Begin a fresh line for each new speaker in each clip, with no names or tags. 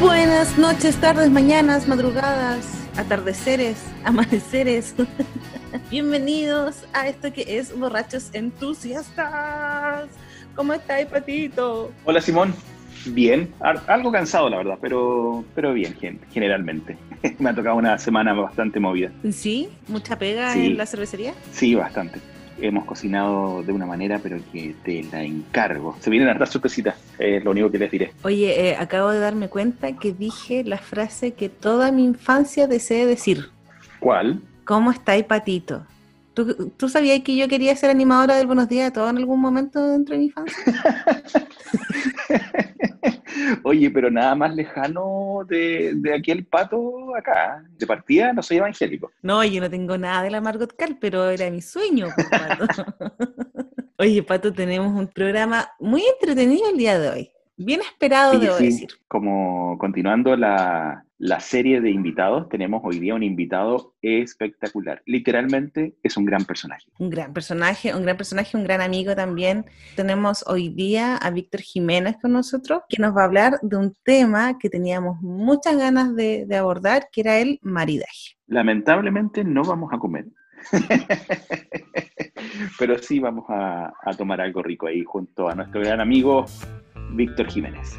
Buenas noches, tardes, mañanas, madrugadas, atardeceres, amaneceres. Bienvenidos a esto que es Borrachos Entusiastas. ¿Cómo estáis, Patito?
Hola, Simón. Bien, algo cansado, la verdad, pero, pero bien, generalmente. Me ha tocado una semana bastante movida.
¿Sí? ¿Mucha pega en la cervecería?
Sí, bastante hemos cocinado de una manera, pero que te la encargo. Se vienen a dar sus cositas, es lo único que les diré.
Oye, eh, acabo de darme cuenta que dije la frase que toda mi infancia deseé decir.
¿Cuál?
¿Cómo estáis, patito? ¿Tú, ¿Tú, sabías que yo quería ser animadora del Buenos Días de todo en algún momento dentro de mi infancia?
Oye, pero nada más lejano de, de aquel pato acá. De partida no soy evangélico.
No, yo no tengo nada de la Margot Cal, pero era mi sueño, Pato. Oye, Pato, tenemos un programa muy entretenido el día de hoy. Bien esperado, debo decir.
Como continuando la, la serie de invitados, tenemos hoy día un invitado espectacular. Literalmente es un gran personaje.
Un gran personaje, un gran personaje, un gran amigo también. Tenemos hoy día a Víctor Jiménez con nosotros, que nos va a hablar de un tema que teníamos muchas ganas de, abordar, que era el maridaje.
Lamentablemente no vamos a comer. Pero sí vamos a, tomar algo rico ahí junto a nuestro gran amigo Víctor Jiménez.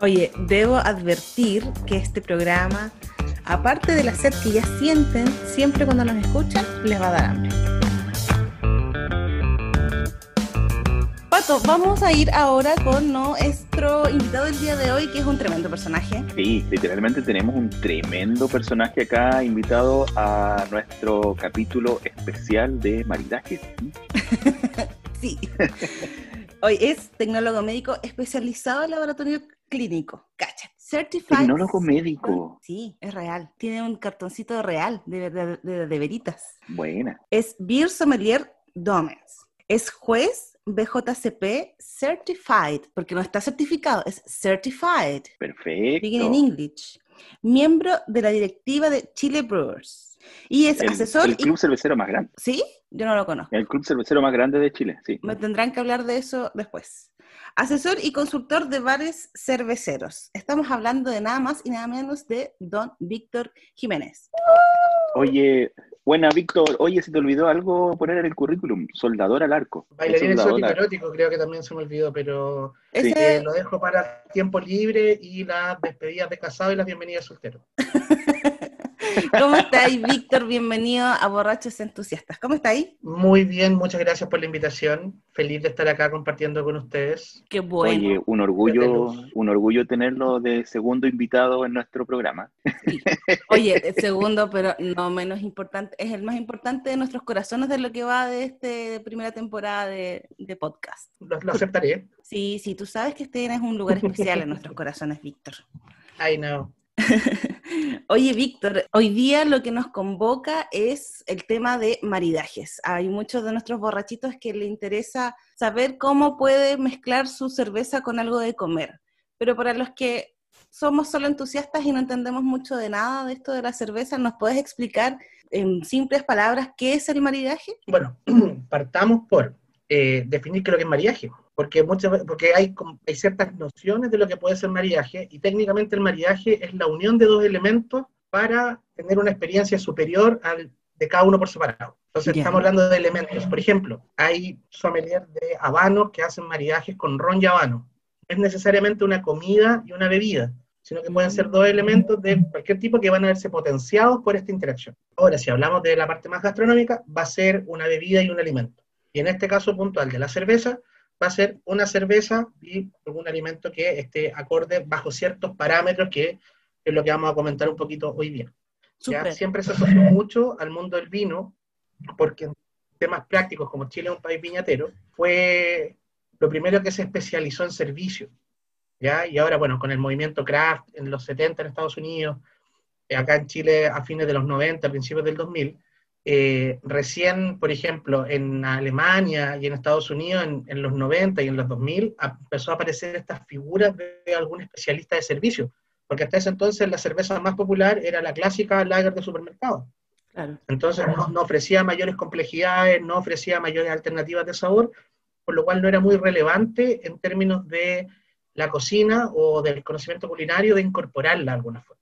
Oye, debo advertir que este programa, aparte de la sed que ya sienten, siempre cuando nos escuchan, les va a dar hambre. Pato, vamos a ir ahora con nuestro invitado del día de hoy, que es un tremendo personaje.
Sí, literalmente tenemos un tremendo personaje acá invitado a nuestro capítulo especial de maridaje.
sí. Hoy es tecnólogo médico especializado en laboratorio clínico. Cacha.
Certified. Tecnólogo médico.
Sí, es real. Tiene un cartoncito real de, de, veritas.
Buena.
Es Beer Sommelier Domens. Es juez BJCP Certified, porque no está certificado, es Certified.
Perfecto.
Speaking in English. Miembro de la directiva de Chile Brewers. Y es asesor.
El club cervecero más grande.
¿Sí? Yo no lo conozco.
El club cervecero más grande de Chile, sí.
Me tendrán que hablar de eso después asesor y consultor de bares cerveceros. Estamos hablando de nada más y nada menos de don Víctor Jiménez.
Oye, buena Víctor, oye, se te olvidó algo poner en el currículum, soldador al arco.
Bailarín exótico erótico, creo que también se me olvidó, pero eh, lo dejo para tiempo libre y las despedidas de casado y las bienvenidas soltero.
¿Cómo estáis, Víctor? Bienvenido a Borrachos Entusiastas. ¿Cómo estáis?
Muy bien, muchas gracias por la invitación. Feliz de estar acá compartiendo con ustedes.
Qué bueno.
Oye, un orgullo, un orgullo tenerlo de segundo invitado en nuestro programa.
Oye, segundo, pero no menos importante, es el más importante de nuestros corazones de lo que va de esta primera temporada de, podcast.
Lo, lo, aceptaré.
Sí, sí, tú sabes que este es un lugar especial en nuestros corazones, Víctor.
I know.
Oye, Víctor, hoy día lo que nos convoca es el tema de maridajes. Hay muchos de nuestros borrachitos que le interesa saber cómo puede mezclar su cerveza con algo de comer. Pero para los que somos solo entusiastas y no entendemos mucho de nada de esto de la cerveza, ¿nos puedes explicar en simples palabras qué es el maridaje?
Bueno, partamos por eh, definir qué es lo que es maridaje porque, muchas, porque hay, hay ciertas nociones de lo que puede ser maridaje y técnicamente el maridaje es la unión de dos elementos para tener una experiencia superior al de cada uno por separado. Entonces estamos hablando de elementos. Por ejemplo, hay sommeliers de habanos que hacen maridajes con ron y habano. No es necesariamente una comida y una bebida, sino que pueden ser dos elementos de cualquier tipo que van a verse potenciados por esta interacción. Ahora, si hablamos de la parte más gastronómica, va a ser una bebida y un alimento. Y en este caso puntual de la cerveza, va a ser una cerveza y algún alimento que esté acorde bajo ciertos parámetros, que es lo que vamos a comentar un poquito hoy día. Siempre se asoció mucho al mundo del vino, porque en temas prácticos, como Chile es un país viñatero, fue lo primero que se especializó en servicio. ¿ya? Y ahora, bueno, con el movimiento craft en los 70 en Estados Unidos, acá en Chile a fines de los 90, principios del 2000, eh, recién, por ejemplo, en Alemania y en Estados Unidos en, los 90 y en los 2000 empezó a aparecer estas figuras de algún especialista de servicio, porque hasta ese entonces la cerveza más popular era la clásica lager de supermercado. Entonces no, ofrecía mayores complejidades, no ofrecía mayores alternativas de sabor, por lo cual no era muy relevante en términos de la cocina o del conocimiento culinario de incorporarla de alguna forma.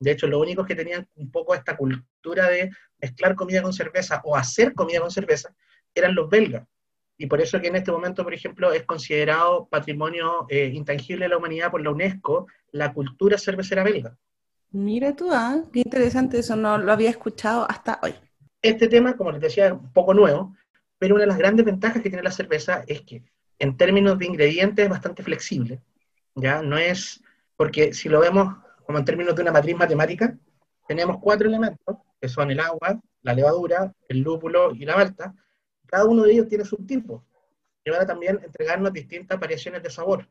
De hecho, los únicos que tenían un poco esta cultura de mezclar comida con cerveza o hacer comida con cerveza eran los belgas. Y por eso que en este momento, por ejemplo, es considerado patrimonio eh, intangible de la humanidad por la UNESCO la cultura cervecera belga.
Mira tú, ah, qué interesante eso, no lo había escuchado hasta hoy.
Este tema, como les decía, es un poco nuevo, pero una de las grandes ventajas que tiene la cerveza es que en términos de ingredientes es bastante flexible, ¿ya? No es, porque si lo vemos como en términos de una matriz matemática, tenemos cuatro elementos, que son el agua, la levadura, el lúpulo y la malta. Cada uno de ellos tiene su tipo, y van a también entregarnos distintas variaciones de sabor.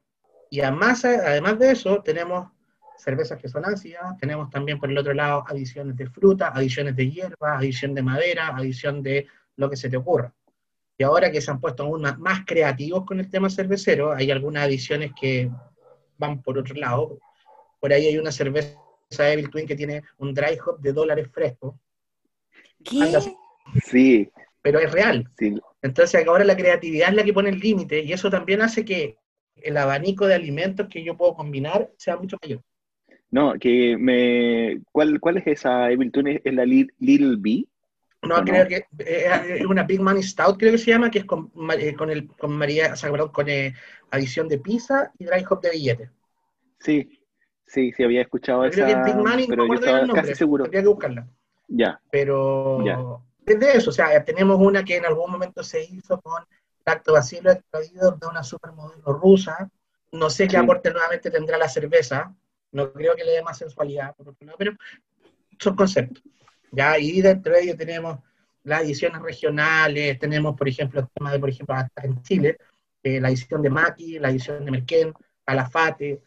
Y además, además de eso, tenemos cervezas que son ácidas, tenemos también por el otro lado adiciones de fruta, adiciones de hierba, adición de madera, adición de lo que se te ocurra. Y ahora que se han puesto aún más, creativos con el tema cervecero, hay algunas adiciones que van por otro lado. Por ahí hay una cerveza Evil Twin que tiene un dry hop de dólares frescos.
¿Qué?
Sí.
Pero es real.
Sí.
Entonces ahora la creatividad es la que pone el límite y eso también hace que el abanico de alimentos que yo puedo combinar sea mucho mayor.
No, que me... ¿Cuál, cuál es esa Evil ¿Es la Little B?
No, creo que es una Big Money Stout, creo que se llama, que es con, eh, con, el, con María, o sea, con eh, adición de pizza y dry hop de billete.
Sí, sí, sí, había escuchado
esa, creo que Big Money, pero no yo estaba nombre, casi seguro. Tendría que buscarla.
Ya.
Pero desde eso, o sea, tenemos una que en algún momento se hizo con lactobacilo extraído de una supermodelo rusa. No sé qué aporte nuevamente tendrá la cerveza, no creo que le dé más sensualidad, por otro lado, pero son conceptos. ¿ya? Y dentro de ellos tenemos las ediciones regionales, tenemos, por ejemplo, el tema de, por ejemplo, en Chile, eh, la edición de Maki, la edición de Merquén, Calafate,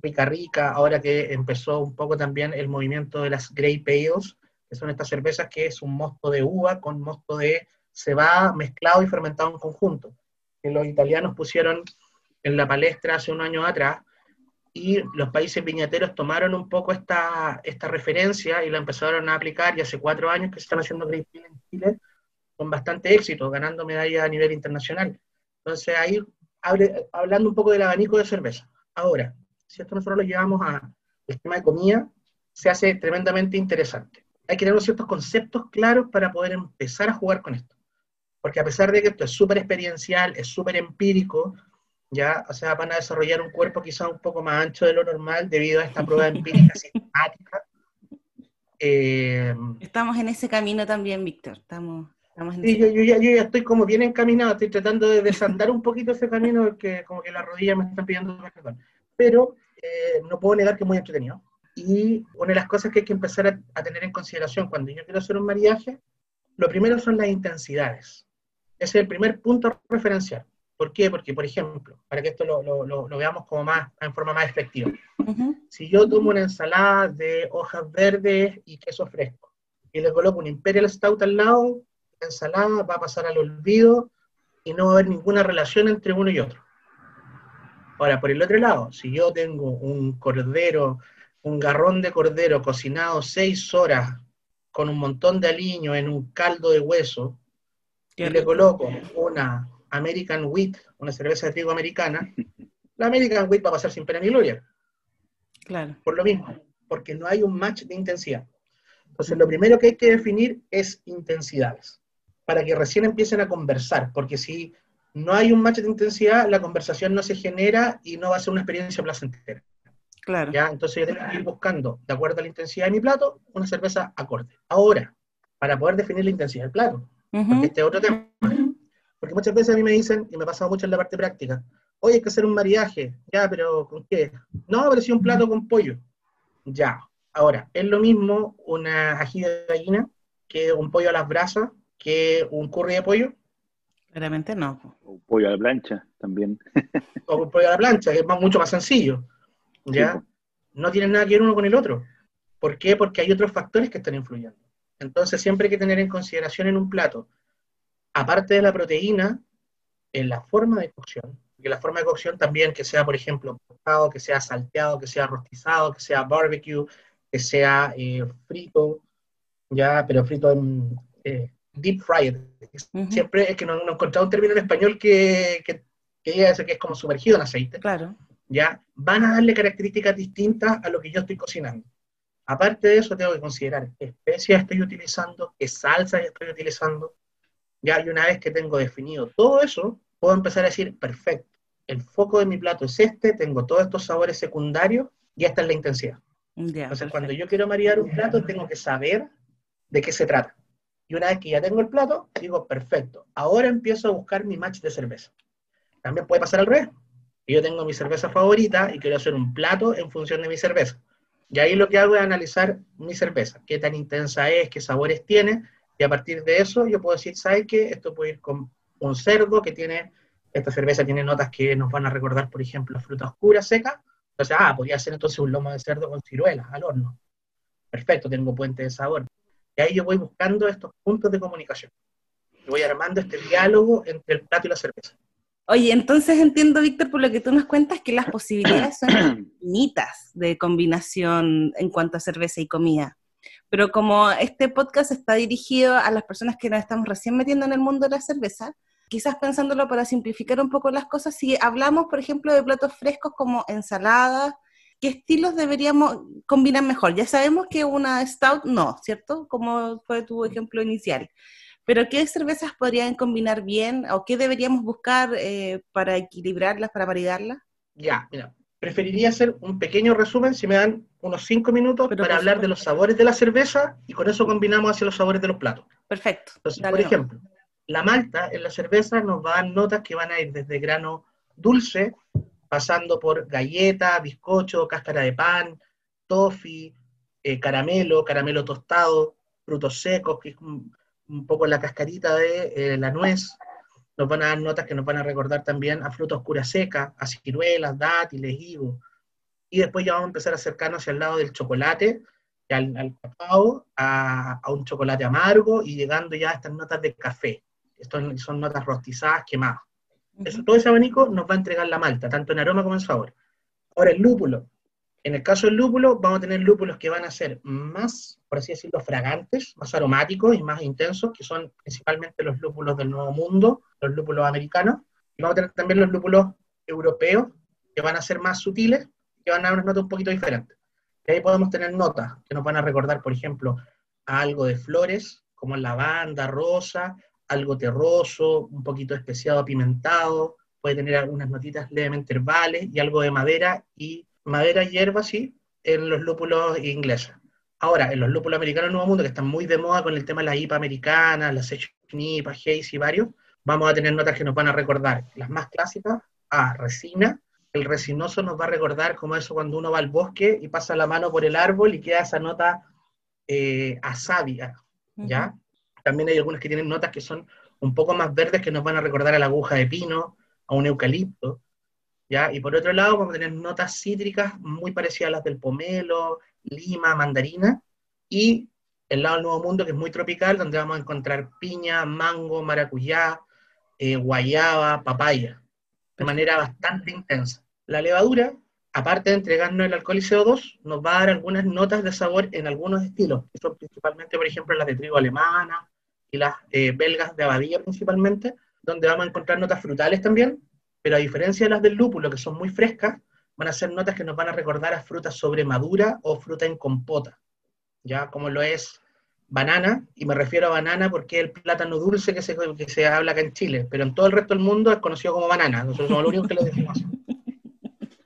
Rica Rica, ahora que empezó un poco también el movimiento de las Grey Pales, que son estas cervezas que es un mosto de uva con mosto de cebada mezclado y fermentado en conjunto, que los italianos pusieron en la palestra hace un año atrás, y los países viñateros tomaron un poco esta, esta referencia y la empezaron a aplicar y hace cuatro años que se están haciendo Great en Chile con bastante éxito, ganando medallas a nivel internacional. Entonces ahí, hablando un poco del abanico de cerveza. Ahora, si esto nosotros lo llevamos al tema de comida, se hace tremendamente interesante. Hay que tener ciertos conceptos claros para poder empezar a jugar con esto. Porque a pesar de que esto es súper experiencial, es súper empírico, ya, o sea, van a desarrollar un cuerpo quizá un poco más ancho de lo normal debido a esta prueba empírica sistemática.
Eh, estamos en ese camino también, Víctor. Estamos, estamos
en sí, yo, yo, ya, yo, ya, estoy como bien encaminado, estoy tratando de desandar un poquito ese camino porque como que las rodillas me están pidiendo perdón. Pero eh, no puedo negar que es muy entretenido. Y una de las cosas que hay que empezar a, a tener en consideración cuando yo quiero hacer un mariaje, lo primero son las intensidades. Ese es el primer punto referencial. ¿Por qué? Porque, por ejemplo, para que esto lo, lo, lo, veamos como más, en forma más efectiva, si yo tomo una ensalada de hojas verdes y queso fresco y le coloco un Imperial Stout al lado, la ensalada va a pasar al olvido y no va a haber ninguna relación entre uno y otro. Ahora, por el otro lado, si yo tengo un cordero, un garrón de cordero cocinado seis horas con un montón de aliño en un caldo de hueso, y le coloco una American Wheat, una cerveza de trigo americana, la American Wheat va a pasar sin pena ni gloria.
Claro.
Por lo mismo, porque no hay un match de intensidad. Entonces, lo primero que hay que definir es intensidades, para que recién empiecen a conversar, porque si no hay un match de intensidad, la conversación no se genera y no va a ser una experiencia placentera.
Claro.
¿Ya? Entonces, yo tengo que ir buscando, de acuerdo a la intensidad de mi plato, una cerveza acorde. Ahora, para poder definir la intensidad del plato, porque este es otro tema. Porque muchas veces a mí me dicen, y me ha pasado mucho en la parte práctica, oye, hay que hacer un mariaje, ya, pero ¿con qué? No, pero un plato con pollo. Ya. Ahora, es lo mismo una ají de gallina que un pollo a las brasas, que un curry de pollo.
Claramente no.
Un pollo a la plancha también.
o un pollo a la plancha, que es mucho más sencillo. ¿Ya? No tienen nada que ver uno con el otro. ¿Por qué? Porque hay otros factores que están influyendo. Entonces siempre hay que tener en consideración en un plato aparte de la proteína, en la forma de cocción, que la forma de cocción también que sea, por ejemplo, cortado, que sea salteado, que sea rostizado, que sea barbecue, que sea eh, frito, ya, pero frito en eh, deep fried. Siempre es que no, he encontrado un término en español que, que, que diga eso, que es como sumergido en aceite.
Claro.
¿ya? Van a darle características distintas a lo que yo estoy cocinando. Aparte de eso, tengo que considerar qué especias estoy utilizando, qué salsa estoy utilizando. Ya, y una vez que tengo definido todo eso, puedo empezar a decir, perfecto, el foco de mi plato es este, tengo todos estos sabores secundarios y esta es la intensidad. Entonces, cuando yo quiero maridar un plato, tengo que saber de qué se trata. Y una vez que ya tengo el plato, digo, perfecto, ahora empiezo a buscar mi match de cerveza. También puede pasar al revés. Yo tengo mi cerveza favorita y quiero hacer un plato en función de mi cerveza. Y ahí lo que hago es analizar mi cerveza, qué tan intensa es, qué sabores tiene, y a partir de eso yo puedo decir, ¿sabes qué? Esto puede ir con un cerdo que tiene, esta cerveza tiene notas que nos van a recordar, por ejemplo, fruta oscura, seca. Entonces, ah, podría ser entonces un lomo de cerdo con ciruelas al horno. Perfecto, tengo puente de sabor. Y ahí yo voy buscando estos puntos de comunicación. Y voy armando este diálogo entre el plato y la cerveza.
Oye, entonces entiendo, Víctor, por lo que tú nos cuentas, que las posibilidades son infinitas de combinación en cuanto a cerveza y comida. Pero como este podcast está dirigido a las personas que nos estamos recién metiendo en el mundo de la cerveza, quizás pensándolo para simplificar un poco las cosas, si hablamos, por ejemplo, de platos frescos como ensaladas, ¿qué estilos deberíamos combinar mejor? Ya sabemos que una stout no, ¿cierto? Como fue tu ejemplo inicial. Pero ¿qué cervezas podrían combinar bien o qué deberíamos buscar eh, para equilibrarlas, para maridarlas?
Ya, mira, preferiría hacer un pequeño resumen, si me dan unos cinco minutos, para hablar de los sabores de la cerveza y con eso combinamos hacia los sabores de los platos.
Perfecto.
Entonces, por ejemplo, la malta en la cerveza nos va a dar notas que van a ir desde grano dulce, pasando por galleta, bizcocho, cáscara de pan, toffee, eh, caramelo, caramelo tostado, frutos secos, que es un poco la cascarita de eh, la nuez, nos van a dar notas que nos van a recordar también a fruta oscura seca, a ciruelas, dátiles, higos. Y después ya vamos a empezar a acercarnos hacia el lado del chocolate, al, al cacao, a, un chocolate amargo y llegando ya a estas notas de café. Estas son notas rostizadas, quemadas. Eso, todo ese abanico nos va a entregar la malta, tanto en aroma como en sabor. Ahora, el lúpulo. En el caso del lúpulo, vamos a tener lúpulos que van a ser más, por así decirlo, fragantes, más aromáticos y más intensos, que son principalmente los lúpulos del Nuevo Mundo, los lúpulos americanos. Y vamos a tener también los lúpulos europeos, que van a ser más sutiles, que van a dar una nota un poquito diferente. Y ahí podemos tener notas que nos van a recordar, por ejemplo, a algo de flores, como lavanda, rosa, algo terroso, un poquito especiado, apimentado, puede tener algunas notitas levemente herbales y algo de madera y madera y hierba, sí, en los lúpulos ingleses. Ahora, en los lúpulos americanos del Nuevo Mundo, que están muy de moda con el tema de la IPA americana, la Session IPA, Haze y varios, vamos a tener notas que nos van a recordar las más clásicas, a resina. El resinoso nos va a recordar como eso cuando uno va al bosque y pasa la mano por el árbol y queda esa nota eh, asábica, ¿ya? También hay algunas que tienen notas que son un poco más verdes que nos van a recordar a la aguja de pino, a un eucalipto. Y por otro lado vamos a tener notas cítricas muy parecidas a las del pomelo, lima, mandarina, y el lado del Nuevo Mundo, que es muy tropical, donde vamos a encontrar piña, mango, maracuyá, eh, guayaba, papaya, de manera bastante intensa. La levadura, aparte de entregarnos el alcohol y CO2, nos va a dar algunas notas de sabor en algunos estilos, que son principalmente, por ejemplo, las de trigo alemana y las eh, belgas de abadía principalmente, donde vamos a encontrar notas frutales también, pero a diferencia de las del lúpulo, que son muy frescas, van a ser notas que nos van a recordar a frutas sobre madura o fruta en compota, ya como lo es banana, y me refiero a banana porque es el plátano dulce que se, que se habla acá en Chile, pero en todo el resto del mundo es conocido como banana, nosotros somos los únicos que lo decimos.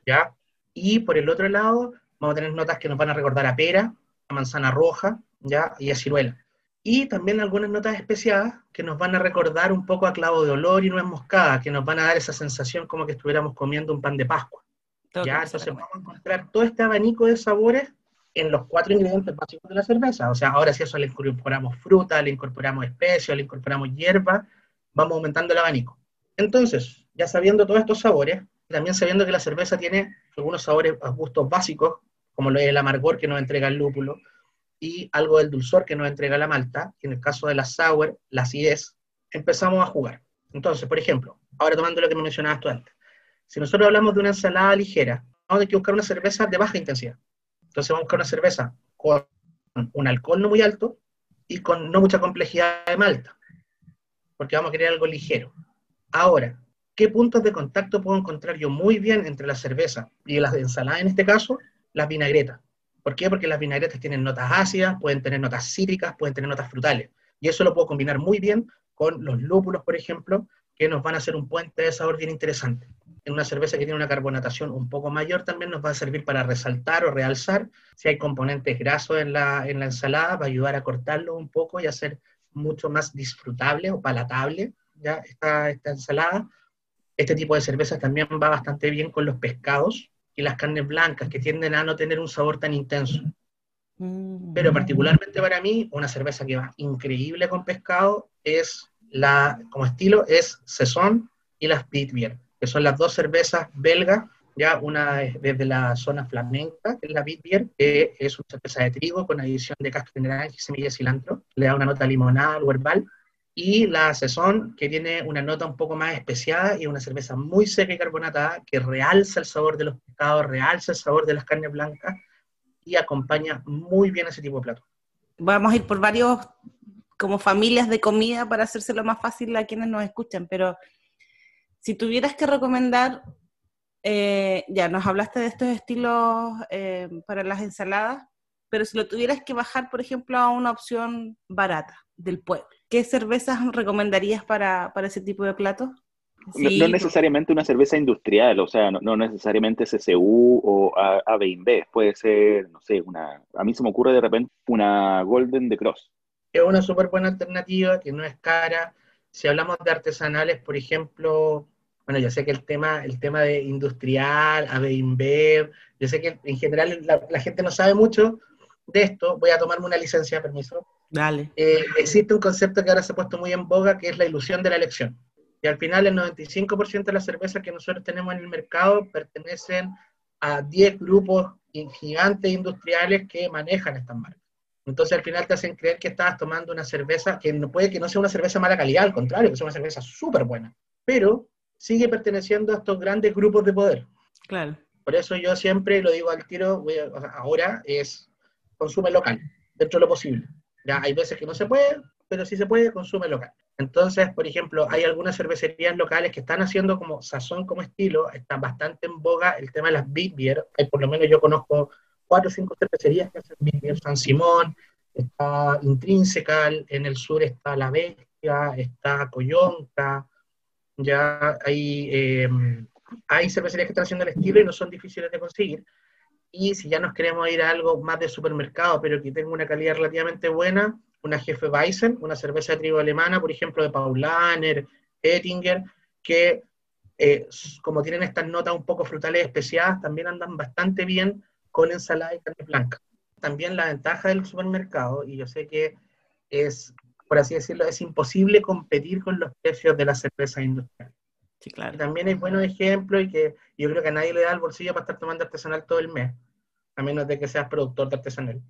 ¿Ya? Y por el otro lado, vamos a tener notas que nos van a recordar a pera, a manzana roja, ¿ya? Y a ciruela y también algunas notas especiadas que nos van a recordar un poco a clavo de olor y nuez moscada, que nos van a dar esa sensación como que estuviéramos comiendo un pan de Pascua. ¿ya? Entonces vamos a encontrar todo este abanico de sabores en los cuatro ingredientes básicos de la cerveza. O sea, ahora si eso le incorporamos fruta, le incorporamos especias, le incorporamos hierba, vamos aumentando el abanico. Entonces, ya sabiendo todos estos sabores, también sabiendo que la cerveza tiene algunos sabores, gustos básicos, como lo es el amargor que nos entrega el lúpulo, y algo del dulzor que nos entrega la malta, y en el caso de la sour, la acidez, empezamos a jugar. Entonces, por ejemplo, ahora tomando lo que me mencionabas tú antes, si nosotros hablamos de una ensalada ligera, vamos a que buscar una cerveza de baja intensidad. Entonces vamos a buscar una cerveza con un alcohol no muy alto y con no mucha complejidad de malta, porque vamos a querer algo ligero. Ahora, ¿qué puntos de contacto puedo encontrar yo muy bien entre la cerveza y las ensaladas en este caso? Las vinagretas. ¿Por qué? Porque las vinagretas tienen notas ácidas, pueden tener notas cítricas, pueden tener notas frutales. Y eso lo puedo combinar muy bien con los lúpulos, por ejemplo, que nos van a hacer un puente de sabor bien interesante. En una cerveza que tiene una carbonatación un poco mayor también nos va a servir para resaltar o realzar. Si hay componentes grasos en la, en la ensalada, va a ayudar a cortarlo un poco y hacer mucho más disfrutable o palatable ya esta, esta ensalada. Este tipo de cerveza también va bastante bien con los pescados y las carnes blancas, que tienden a no tener un sabor tan intenso. Mm. Pero particularmente para mí, una cerveza que va increíble con pescado es la, como estilo, es Saison y las Bitbier, que son las dos cervezas belgas, ya una desde la zona flamenca, que es la Bitbier, que es una cerveza de trigo con adición de cáscara de naranja y semillas de cilantro, le da una nota limonada o herbal, y la Saison, que tiene una nota un poco más especiada y una cerveza muy seca y carbonatada, que realza el sabor de los pescados, realza el sabor de las carnes blancas y acompaña muy bien ese tipo de plato.
Vamos a ir por varios como familias de comida para hacérselo más fácil a quienes nos escuchan, pero si tuvieras que recomendar, eh, ya nos hablaste de estos estilos eh, para las ensaladas, pero si lo tuvieras que bajar, por ejemplo, a una opción barata del pueblo, ¿qué cervezas recomendarías para, para ese tipo de platos?
no, necesariamente una cerveza industrial, o sea, no, necesariamente CCU o AB InBev, puede ser, no sé, una, a mí se me ocurre de repente una Golden de Cross.
Es una súper buena alternativa, que no es cara. Si hablamos de artesanales, por ejemplo, bueno, yo sé que el tema, el tema de industrial, AB InBev, yo sé que en general la, gente no sabe mucho de esto, voy a tomarme una licencia, permiso.
Dale.
Eh, existe un concepto que ahora se ha puesto muy en boga, que es la ilusión de la elección. Y al final el 95% de las cervezas que nosotros tenemos en el mercado pertenecen a 10 grupos gigantes industriales que manejan estas marcas. Entonces al final te hacen creer que estás tomando una cerveza que no puede que no sea una cerveza mala calidad, al contrario, que sea una cerveza súper buena, pero sigue perteneciendo a estos grandes grupos de poder.
Claro.
Por eso yo siempre lo digo al tiro, ahora es consume local, dentro de lo posible. Ya hay veces que no se puede, pero si se puede, consume local. Entonces, por ejemplo, hay algunas cervecerías locales que están haciendo como sazón como estilo, está bastante en boga el tema de las Big Beer, por lo menos yo conozco cuatro o cinco cervecerías que hacen Big Beer, San Simón, está Intrinsical, en el sur está La Bestia, está Coyonca, ya hay, eh, hay cervecerías que están haciendo el estilo y no son difíciles de conseguir. Y si ya nos queremos ir a algo más de supermercado, pero que tenga una calidad relativamente buena, una Jefe Weizen, una cerveza de trigo alemana, por ejemplo, de Paulaner, Ettinger, que eh, como tienen estas notas un poco frutales especiadas, también andan bastante bien con ensalada y carne blanca. También la ventaja del supermercado, y yo sé que es, por así decirlo, es imposible competir con los precios de las cervezas industriales.
Sí, claro.
también hay buenos ejemplos y que yo creo que a nadie le da el bolsillo para estar tomando artesanal todo el mes, a menos de que seas productor de artesanal.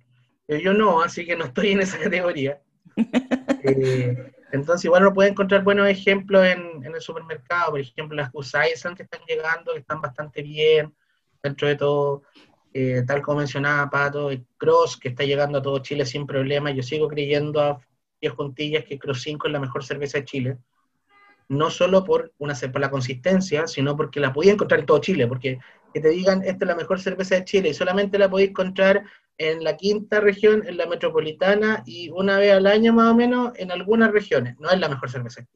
Eh, yo no, así que no estoy en esa categoría. Eh, entonces, igual uno puede encontrar buenos ejemplos en, el supermercado, por ejemplo, las Kusaisan que están llegando, que están bastante bien, dentro de todo, eh, tal como mencionaba Pato, el Cross, que está llegando a todo Chile sin problema. Yo sigo creyendo a 10 juntillas que Cross 5 es la mejor cerveza de Chile. No solo por, una, por la consistencia, sino porque la podía encontrar en todo Chile, porque que te digan, esta es la mejor cerveza de Chile, y solamente la podéis encontrar en la quinta región, en la metropolitana, y una vez al año más o menos en algunas regiones. No es la mejor cerveza.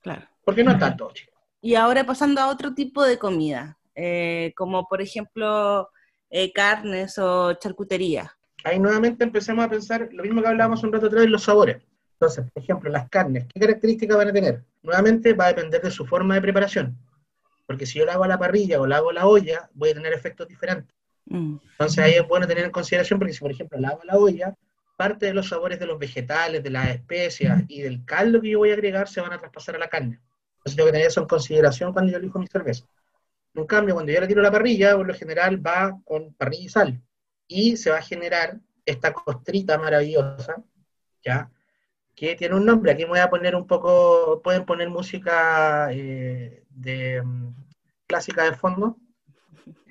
Claro.
Porque no está todo Chile.
Y ahora pasando a otro tipo de comida, eh, como por ejemplo eh, carnes o charcutería.
Ahí nuevamente empecemos a pensar lo mismo que hablábamos un rato atrás de los sabores. Entonces, por ejemplo, las carnes, ¿qué características van a tener? Nuevamente va a depender de su forma de preparación. Porque si yo la hago a la parrilla o la hago a la olla, voy a tener efectos diferentes. Mm. Entonces ahí es bueno tener en consideración porque si por ejemplo la hago a la olla, parte de los sabores de los vegetales, de las especias y del caldo que yo voy a agregar se van a traspasar a la carne. Entonces tengo que tener eso en consideración cuando yo elijo mi cerveza. En cambio, cuando yo le tiro a la parrilla, por lo general va con parrilla y sal. Y se va a generar esta costrita maravillosa, ¿ya? Que tiene un nombre. Aquí me voy a poner un poco, pueden poner música eh, mm, clásica de fondo.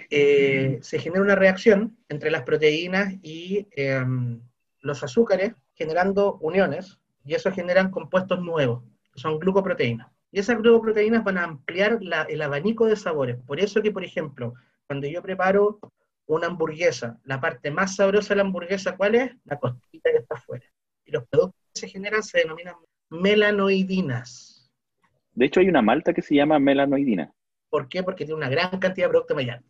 Eh, se genera una reacción entre las proteínas y em, los azúcares, generando uniones, y eso generan compuestos nuevos, son glucoproteínas. Y esas glucoproteínas van a ampliar el abanico de sabores. Por eso que, por ejemplo, cuando yo preparo una hamburguesa, la parte más sabrosa de la hamburguesa, ¿cuál es? La costita que está afuera. Y los productos se generan se denominan melanoidinas.
De hecho, hay una malta que se llama melanoidina.
¿Por qué? Porque tiene una gran cantidad de producto maillard.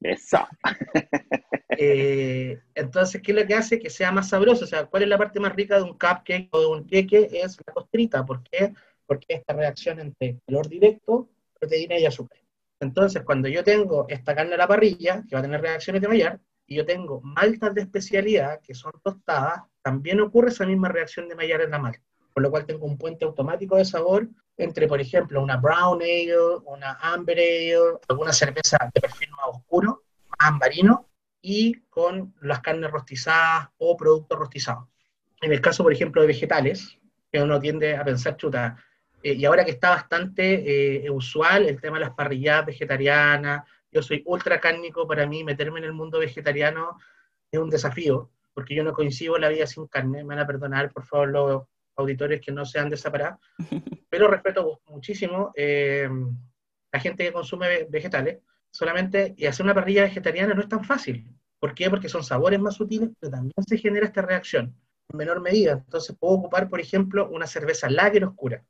Eso.
Eh, entonces, ¿qué es lo que hace que sea más sabroso? O sea, ¿cuál es la parte más rica de un cupcake o de un queque? Es la costrita. ¿Por qué? Porque esta reacción entre calor directo, proteína y azúcar. Entonces, cuando yo tengo esta carne a la parrilla, que va a tener reacciones de Maillard, y yo tengo maltas de especialidad, que son tostadas, también ocurre esa misma reacción de Maillard en la malta. Por lo cual tengo un puente automático de sabor entre, por ejemplo, una brown ale, una amber ale, alguna cerveza de perfil más oscuro, más ambarino, y con las carnes rostizadas o productos rostizados. En el caso, por ejemplo, de vegetales, que uno tiende a pensar, chuta, eh, y ahora que está bastante eh, usual el tema de las parrilladas vegetarianas, yo soy ultra cárnico, para mí meterme en el mundo vegetariano es un desafío, porque yo no coincido la vida sin carne, me van a perdonar, por favor, los auditores que no sean de pero respeto muchísimo eh, la gente que consume vegetales, solamente, y hacer una parrilla vegetariana no es tan fácil. ¿Por qué? Porque son sabores más sutiles, pero también se genera esta reacción en menor medida. Entonces puedo ocupar, por ejemplo, una cerveza lager oscura,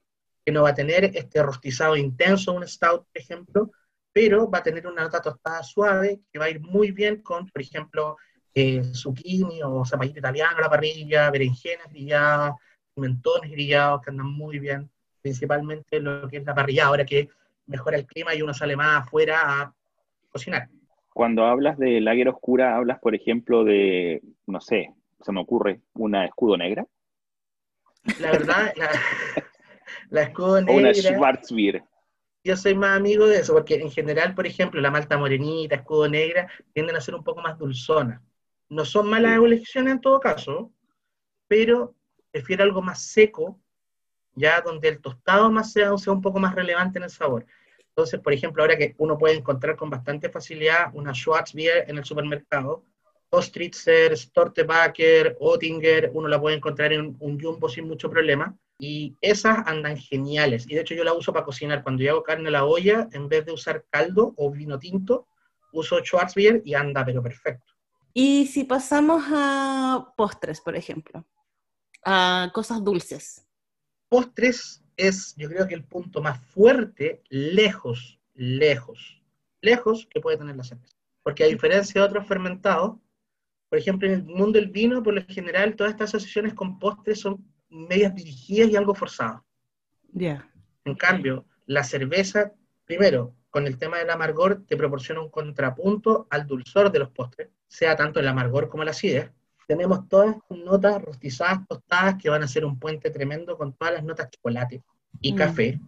que no va a tener este rostizado intenso, un stout, por ejemplo, pero va a tener una nota tostada suave que va a ir muy bien con, por ejemplo, eh, zucchini o zapallito italiano a la parrilla, berenjenas grilladas, pimentones grillados que andan muy bien, principalmente lo que es la parrilla, ahora que mejora el clima y uno sale más afuera a cocinar.
Cuando hablas de lager oscura, hablas, por ejemplo, de, no sé, se me ocurre, una escudo negra.
La verdad, la, la escudo negra. O
una Schwarzbier.
Yo soy más amigo de eso, porque en general, por ejemplo, la malta morenita, escudo negra, tienden a ser un poco más dulzonas. No son malas elecciones en todo caso, pero prefiero algo más seco, ya donde el tostado más sea, sea un poco más relevante en el sabor. Entonces, por ejemplo, ahora que uno puede encontrar con bastante facilidad una Schwarzbier en el supermercado, Ostritzer, Stortebaker, Oettinger, uno la puede encontrar en un jumbo sin mucho problema. Y esas andan geniales. Y de hecho yo la uso para cocinar. Cuando yo hago carne a la olla, en vez de usar caldo o vino tinto, uso Schwarzbier y anda, pero perfecto.
Y si pasamos a postres, por ejemplo, a cosas dulces.
Postres es, yo creo que el punto más fuerte, lejos, lejos, lejos que puede tener la cerveza. Porque a diferencia de otros fermentados, por ejemplo, en el mundo del vino, por lo general, todas estas asociaciones con postres son medias dirigidas y algo forzadas.
Ya.
En cambio, la cerveza, primero, con el tema del amargor, te proporciona un contrapunto al dulzor de los postres, sea tanto el amargor como la acidez. Tenemos todas notas rostizadas, tostadas, que van a ser un puente tremendo con todas las notas chocolate y mm. café,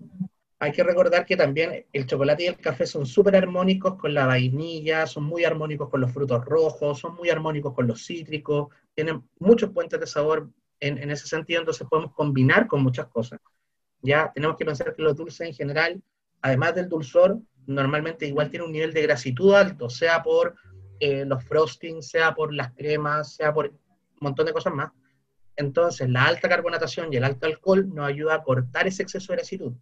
hay que recordar que también el chocolate y el café son súper armónicos con la vainilla, son muy armónicos con los frutos rojos, son muy armónicos con los cítricos, tienen muchos puentes de sabor en, ese sentido, entonces podemos combinar con muchas cosas. Ya tenemos que pensar que los dulces en general, además del dulzor, normalmente igual tienen un nivel de grasitud alto, sea por eh, los frostings, sea por las cremas, sea por un montón de cosas más. Entonces, la alta carbonatación y el alto alcohol nos ayuda a cortar ese exceso de grasitud.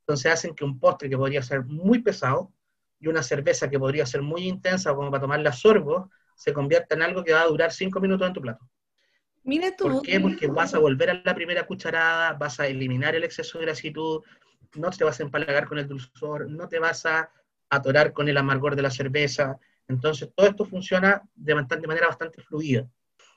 Entonces hacen que un postre que podría ser muy pesado y una cerveza que podría ser muy intensa como para tomarla a sorbo, se convierta en algo que va a durar cinco minutos en tu plato.
Mira tú.
¿Por qué? Porque vas a volver a la primera cucharada, vas a eliminar el exceso de grasitud, no te vas a empalagar con el dulzor, no te vas a atorar con el amargor de la cerveza. Entonces, todo esto funciona de, manera bastante fluida.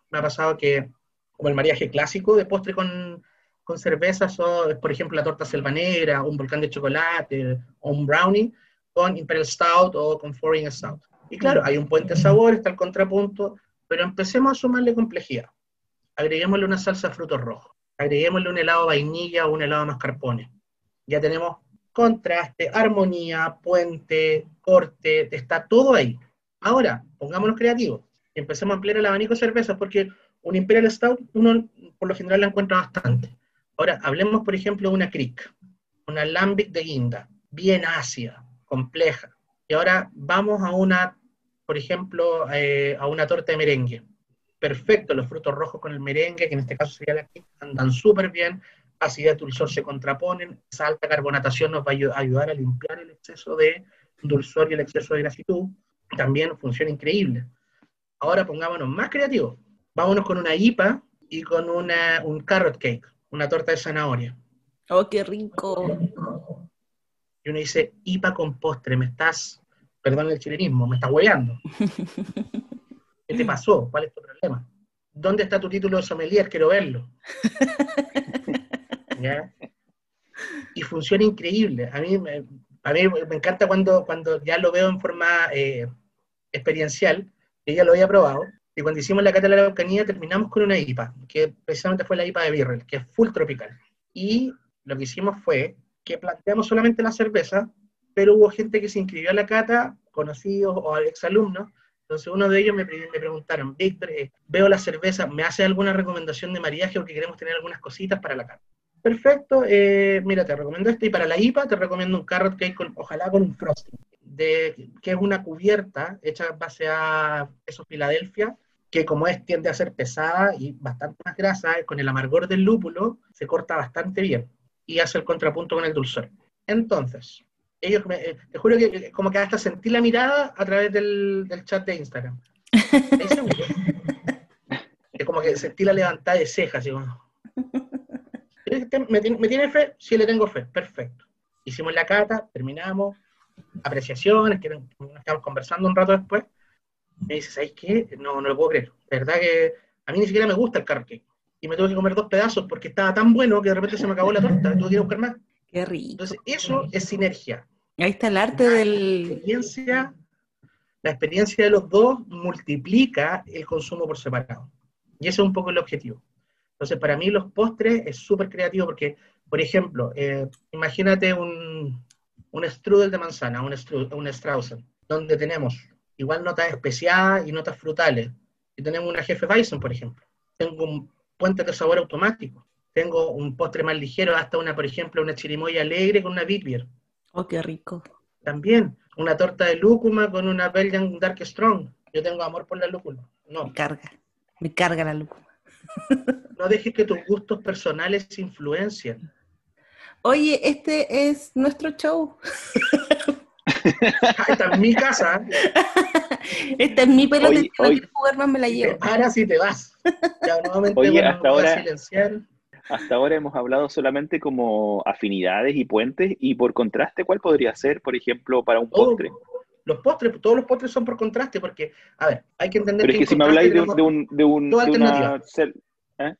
Me ha pasado que, como el mariaje clásico de postre con, con cervezas o, por ejemplo, la torta selva negra, un volcán de chocolate o un brownie con Imperial Stout o con Foreign Stout. Y claro, hay un puente de sabor, está el contrapunto, pero empecemos a sumarle complejidad. Agreguémosle una salsa de frutos rojos, agreguémosle un helado vainilla o un helado mascarpone. Ya tenemos contraste, armonía, puente, corte, está todo ahí. Ahora, pongámonos creativos y empecemos a ampliar el abanico de cervezas porque un Imperial Stout uno por lo general la encuentra bastante. Ahora, hablemos, por ejemplo, de una crick, una lambic de guinda, bien ácida, compleja. Y ahora vamos a una, por ejemplo, eh, a una torta de merengue. Perfecto, los frutos rojos con el merengue, que en este caso sería la crick, andan súper bien. acidez dulzor se contraponen, esa alta carbonatación nos va a ayudar a limpiar el exceso de dulzor y el exceso de grasitud, también funciona increíble. Ahora pongámonos más creativos, vámonos con una IPA y con una, un carrot cake, una torta de zanahoria.
¡Oh, qué rico!
Y uno dice, IPA con postre, me estás, perdón el chilenismo, me estás hueveando. ¿Qué te pasó? ¿Cuál es tu problema? ¿Dónde está tu título de sommelier? Quiero verlo. Y funciona increíble. A mí, me, a mí me encanta cuando, cuando ya lo veo en forma eh, experiencial, que ya lo había probado, y cuando hicimos la cata de la Araucanía terminamos con una IPA, que precisamente fue la IPA de Birrell, que es full tropical. Y lo que hicimos fue que planteamos solamente la cerveza, pero hubo gente que se inscribió a la cata, conocidos o exalumnos, entonces uno de ellos me, me preguntaron, Víctor, eh, veo la cerveza, ¿me hace alguna recomendación de mariaje porque queremos tener algunas cositas para la cata? Perfecto, eh, mira, te recomiendo esto, y para la IPA te recomiendo un carrot cake, con, ojalá con un frosting, de, que es una cubierta hecha base a eso Filadelfia, que como es tiende a ser pesada y bastante más grasa, con el amargor del lúpulo se corta bastante bien y hace el contrapunto con el dulzor. Entonces, ellos eh, te juro que eh, como que hasta sentí la mirada a través del, chat de Instagram. es como que sentí la levantada de cejas. ¿Me, ¿Me tiene fe? Sí, le tengo fe. Perfecto. Hicimos la cata, terminamos, apreciaciones, que quedamos conversando un rato después. Me dice, ¿sabes qué? No, no lo puedo creer. Verdad que a mí ni siquiera me gusta el carrot Y me tuve que comer dos pedazos porque estaba tan bueno que de repente se me acabó la torta. Tuve que ir a buscar más.
Qué rico.
Entonces, eso es sinergia.
Ahí está el arte del...
La experiencia, la experiencia de los dos multiplica el consumo por separado. Y ese es un poco el objetivo. Entonces, para mí los postres es súper creativo porque, por ejemplo, eh, imagínate un, un strudel de manzana, un, strudel, un Straussen, donde tenemos igual notas especiadas y notas frutales. Y tenemos una jefe Bison, por ejemplo. Tengo un puente de sabor automático. Tengo un postre más ligero, hasta una, por ejemplo, una chirimoya alegre con una Big
Oh, qué rico.
También, una torta de lúcuma con una Belgian Dark Strong. Yo tengo amor por la lúcuma. No.
Me carga, me carga la lúcuma.
No dejes que tus gustos personales influencien.
Oye, este es nuestro show.
Esta es mi casa.
Esta es mi pelota, si no quieres jugar más me la llevo.
Ahora sí te vas.
Ya, nuevamente Oye, hasta ahora, silenciar. Hasta ahora hemos hablado solamente como afinidades y puentes, y por contraste, ¿cuál podría ser, por ejemplo, para un oh, postre?
Los postres, todos los postres son por contraste, porque, a ver, hay que entender
Pero es que, si me habláis de, un... De un
dos alternativas. ¿eh?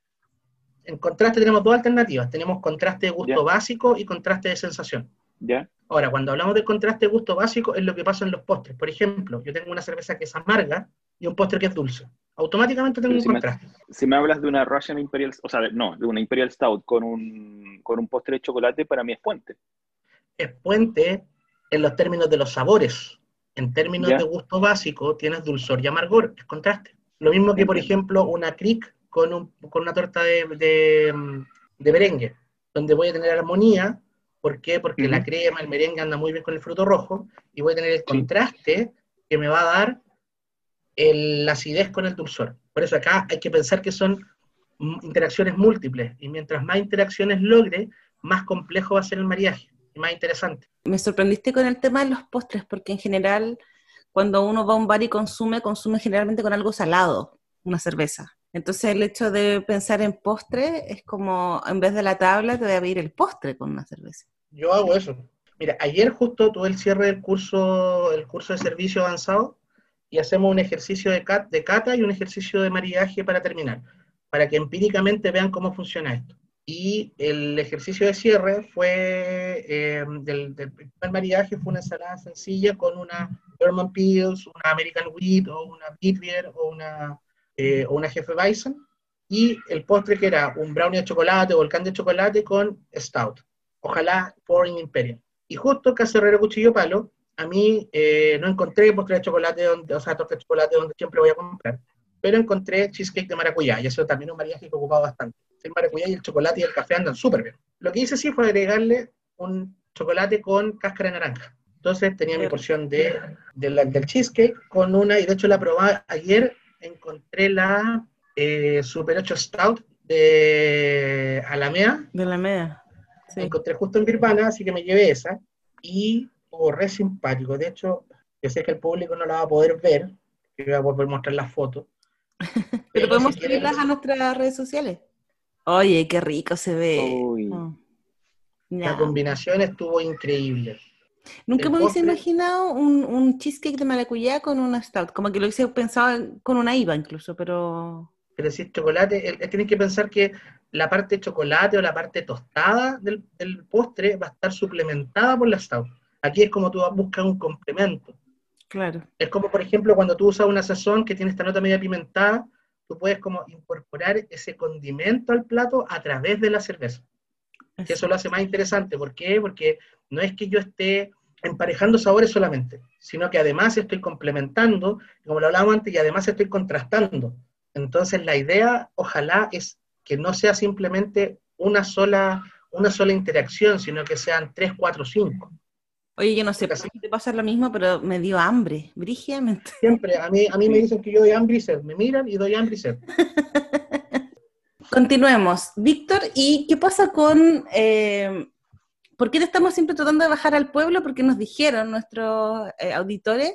En contraste tenemos dos alternativas. Tenemos contraste de gusto básico y contraste de sensación.
¿Ya?
Ahora, cuando hablamos de contraste de gusto básico, es lo que pasa en los postres. Por ejemplo, yo tengo una cerveza que es amarga y un postre que es dulce automáticamente tengo un contraste.
si me hablas de una Russian Imperial, o sea, no, de una Imperial Stout con un, con un postre de chocolate, para mí es puente.
Es puente en los términos de los sabores. En términos de gusto básico, tienes dulzor y amargor, es contraste. Lo mismo que, por ejemplo, una crick con, un, con una torta de, de, de, merengue, donde voy a tener armonía. ¿Por qué? Porque la crema, el merengue anda muy bien con el fruto rojo y voy a tener el contraste que me va a dar la acidez con el dulzor. Por eso acá hay que pensar que son interacciones múltiples y mientras más interacciones logre, más complejo va a ser el mariaje más interesante.
Me sorprendiste con el tema de los postres, porque en general cuando uno va a un bar y consume, consume generalmente con algo salado, una cerveza. Entonces el hecho de pensar en postre es como, en vez de la tabla, te voy a pedir el postre con una cerveza.
Yo hago eso. Mira, ayer justo tuve el cierre del curso, el curso de servicio avanzado, y hacemos un ejercicio de, de cata y un ejercicio de maridaje para terminar, para que empíricamente vean cómo funciona esto. Y el ejercicio de cierre fue, eh, del, primer maridaje fue una ensalada sencilla con una German Peels, una American Wheat o una Beer o una, eh, o una Jefe Bison. Y el postre que era un brownie de chocolate volcán de chocolate con stout. Ojalá Pouring Imperial. Y justo Cacerrero Cuchillo Palo a mí eh, no encontré postre de chocolate, donde, o sea, torta de chocolate donde siempre voy a comprar, pero encontré cheesecake de maracuyá, y eso también es un mariaje que he ocupado bastante. El maracuyá y el chocolate y el café andan súper bien. Lo que hice sí fue agregarle un chocolate con cáscara de naranja. Entonces tenía mi porción de, del cheesecake con una, y de hecho la probé ayer, encontré la eh, Super 8 Stout de Alameda.
De Alameda.
Sí. encontré justo en Birmana, así que me llevé esa. Y oh, re simpático. De hecho, yo sé que el público no la va a poder ver, que voy a poder mostrar las fotos.
Pero, podemos subirlas a nuestras redes sociales. Oye, qué rico se ve.
Oh. La combinación estuvo increíble.
Nunca me hubiese imaginado un, un, cheesecake de maracuyá con una stout, como que lo hubiese pensado con una IVA incluso, pero...
Pero si es chocolate, tienes que pensar que la parte de chocolate o la parte tostada del, del, postre va a estar suplementada por la stout. Aquí es como tú buscas un complemento.
Claro.
Es como, por ejemplo, cuando tú usas una sazón que tiene esta nota media pimentada, tú puedes como incorporar ese condimento al plato a través de la cerveza. Que eso lo hace más interesante. ¿Por qué? Porque no es que yo esté emparejando sabores solamente, sino que además estoy complementando, como lo hablábamos antes, y además estoy contrastando. Entonces la idea, ojalá, es que no sea simplemente una sola, una sola interacción, sino que sean tres, cuatro, cinco.
Oye, yo no sé si te pasa lo mismo, pero me dio hambre, brígidamente.
Siempre, a mí, a mí me dicen que yo doy hambre y sed, me miran y doy hambre y sed.
Continuemos. Víctor, ¿y qué pasa con... Eh, ¿Por qué estamos siempre tratando de bajar al pueblo? Porque nos dijeron nuestros eh, auditores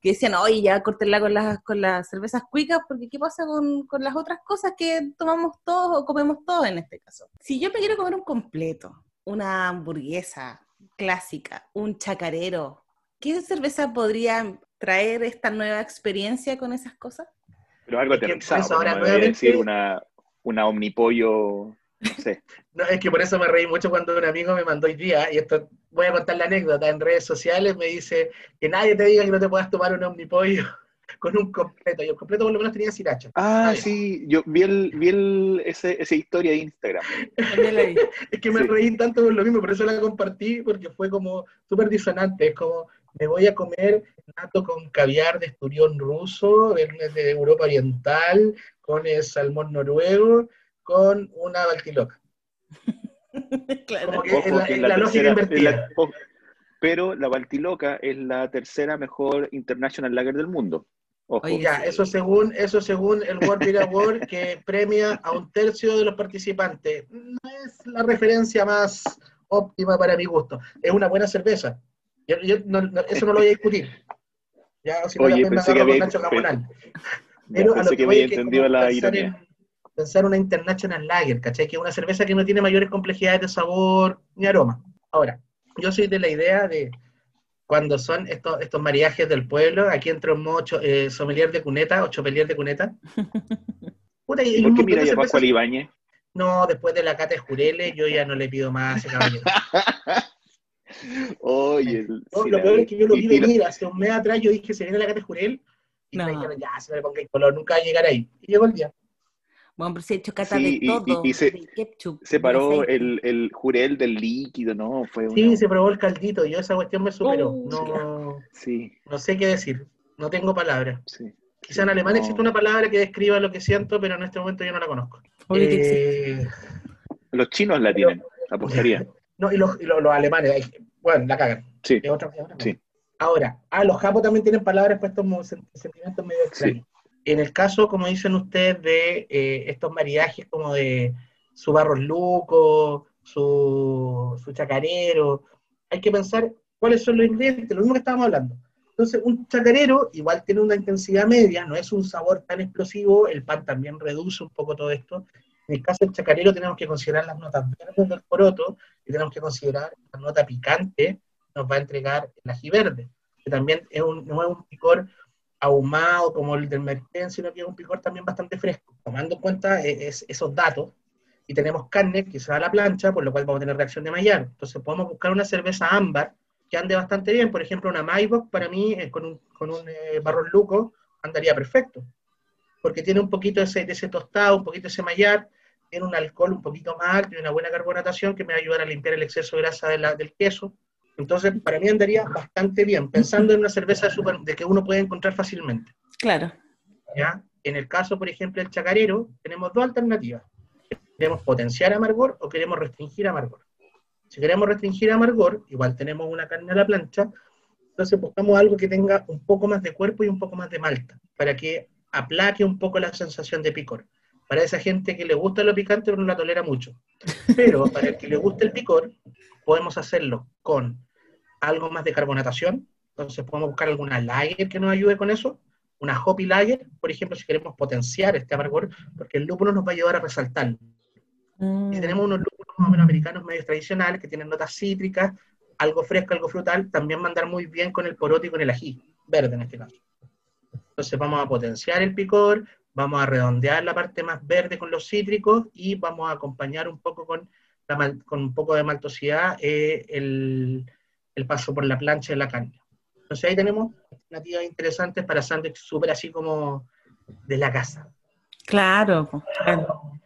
que decían, oye, ya córtenla con las, con las cervezas cuicas, porque ¿qué pasa con, con, las otras cosas que tomamos todos o comemos todos en este caso? Si yo me quiero comer un completo, una hamburguesa clásica, un chacarero, ¿qué cerveza podría traer esta nueva experiencia con esas cosas?
Pero algo aterrizado, ahora no decir una, una omnipollo, no sé.
no, es que por eso me reí mucho cuando un amigo me mandó hoy día, y esto voy a contar la anécdota, en redes sociales me dice que nadie te diga que no te puedas tomar un omnipollo con un completo, y el completo por lo menos tenía sriracha.
Ah, sí, yo vi, el, vi el, ese, esa historia de Instagram.
es que me reí tanto por lo mismo, por eso la compartí, porque fue como súper disonante, es como, me voy a comer nato con caviar de esturión ruso, de, de Europa Oriental, con el salmón noruego, con una baltiloca.
claro. Como que es la, lógica invertida. pero la baltiloca es la tercera mejor International Lager del mundo.
Ojo. Ya, eso según, eso según el World Beer Award, que premia a un tercio de los participantes. No es la referencia más óptima para mi gusto. Es una buena cerveza. Yo, eso no lo voy a discutir. Ya, si no,
Oye, pensé que había, Nacho
Pero a lo que, que había entendido la ironía pensar una International Lager, ¿cachai? Que es una cerveza que no tiene mayores complejidades de sabor ni aroma. Ahora, yo soy de la idea de cuando son estos, estos mariajes del pueblo, aquí entro en modo eh, sommelier de cuneta o chopelier de cuneta.
¿Por qué mira ya Pascual Ibáñez?
No, después de la cata de Jureles, yo ya no le pido más a ese caballero.
Oye,
lo peor es que yo lo vi venir hace un mes atrás, yo dije, se viene la cata de Jurel, y me dijeron, ya, se me ponga el color, nunca va a llegar ahí. Y llegó el día.
Bueno, pero se ha hecho cata de todo.
Y, se separó el, el, jurel del líquido, ¿no? Fue
sí, se probó el caldito, y esa cuestión me superó. Oh, no, sí. no sé qué decir, no tengo palabras. Sí. Quizá en alemán existe una palabra que describa lo que siento, pero en este momento yo no la conozco.
Eh, los chinos la tienen, apostaría.
No, y los, y los, alemanes, bueno, la cagan.
Sí. sí.
Ahora, ah, los japos también tienen palabras para estos sentimientos medio extraños. En el caso, como dicen ustedes, de eh, estos maridajes como de su barros luco, su, su chacarero, hay que pensar cuáles son los ingredientes, lo mismo que estábamos hablando. Entonces, un chacarero igual tiene una intensidad media, no es un sabor tan explosivo, el pan también reduce un poco todo esto. En el caso del chacarero tenemos que considerar las notas verdes del poroto y tenemos que considerar la nota picante que nos va a entregar el ají verde, que también es un, no es un picor ahumado como el del Merten, sino que es un picor también bastante fresco. Tomando en cuenta eh, esos datos, y tenemos carne que se va a la plancha, por lo cual vamos a tener reacción de Maillard. Entonces podemos buscar una cerveza ámbar que ande bastante bien. Por ejemplo, una Maibach para mí, eh, con un, con un eh, barrón luco, andaría perfecto. Porque tiene un poquito de ese, de ese tostado, un poquito de ese Maillard, tiene un alcohol un poquito más alto y una buena carbonatación que me va a ayudar a limpiar el exceso de grasa del queso. Entonces, para mí andaría bastante bien, pensando en una cerveza de, que uno puede encontrar fácilmente.
Claro.
¿Ya? En el caso, por ejemplo, del chacarero, tenemos dos alternativas. ¿Queremos potenciar amargor o queremos restringir amargor? Si queremos restringir amargor, igual tenemos una carne a la plancha, entonces buscamos algo que tenga un poco más de cuerpo y un poco más de malta, para que aplaque un poco la sensación de picor. para esa gente que le gusta lo picante pero no la tolera mucho. Pero para el que le guste el picor, podemos hacerlo con algo más de carbonatación, entonces podemos buscar alguna lager que nos ayude con eso, una hoppy lager, por ejemplo, si queremos potenciar este amargor, porque el lúpulo nos va a ayudar a resaltar.
Mm.
Y tenemos unos lúpulos más o menos americanos medios tradicionales que tienen notas cítricas, algo fresco, algo frutal, también va a andar muy bien con el poroto y con el ají, verde en este caso. Entonces vamos a potenciar el picor, vamos a redondear la parte más verde con los cítricos y vamos a acompañar un poco con, la con un poco de maltosidad eh, el, el paso por la plancha de la carne. Entonces ahí tenemos alternativas interesantes para sándwiches súper así como de la casa.
Claro,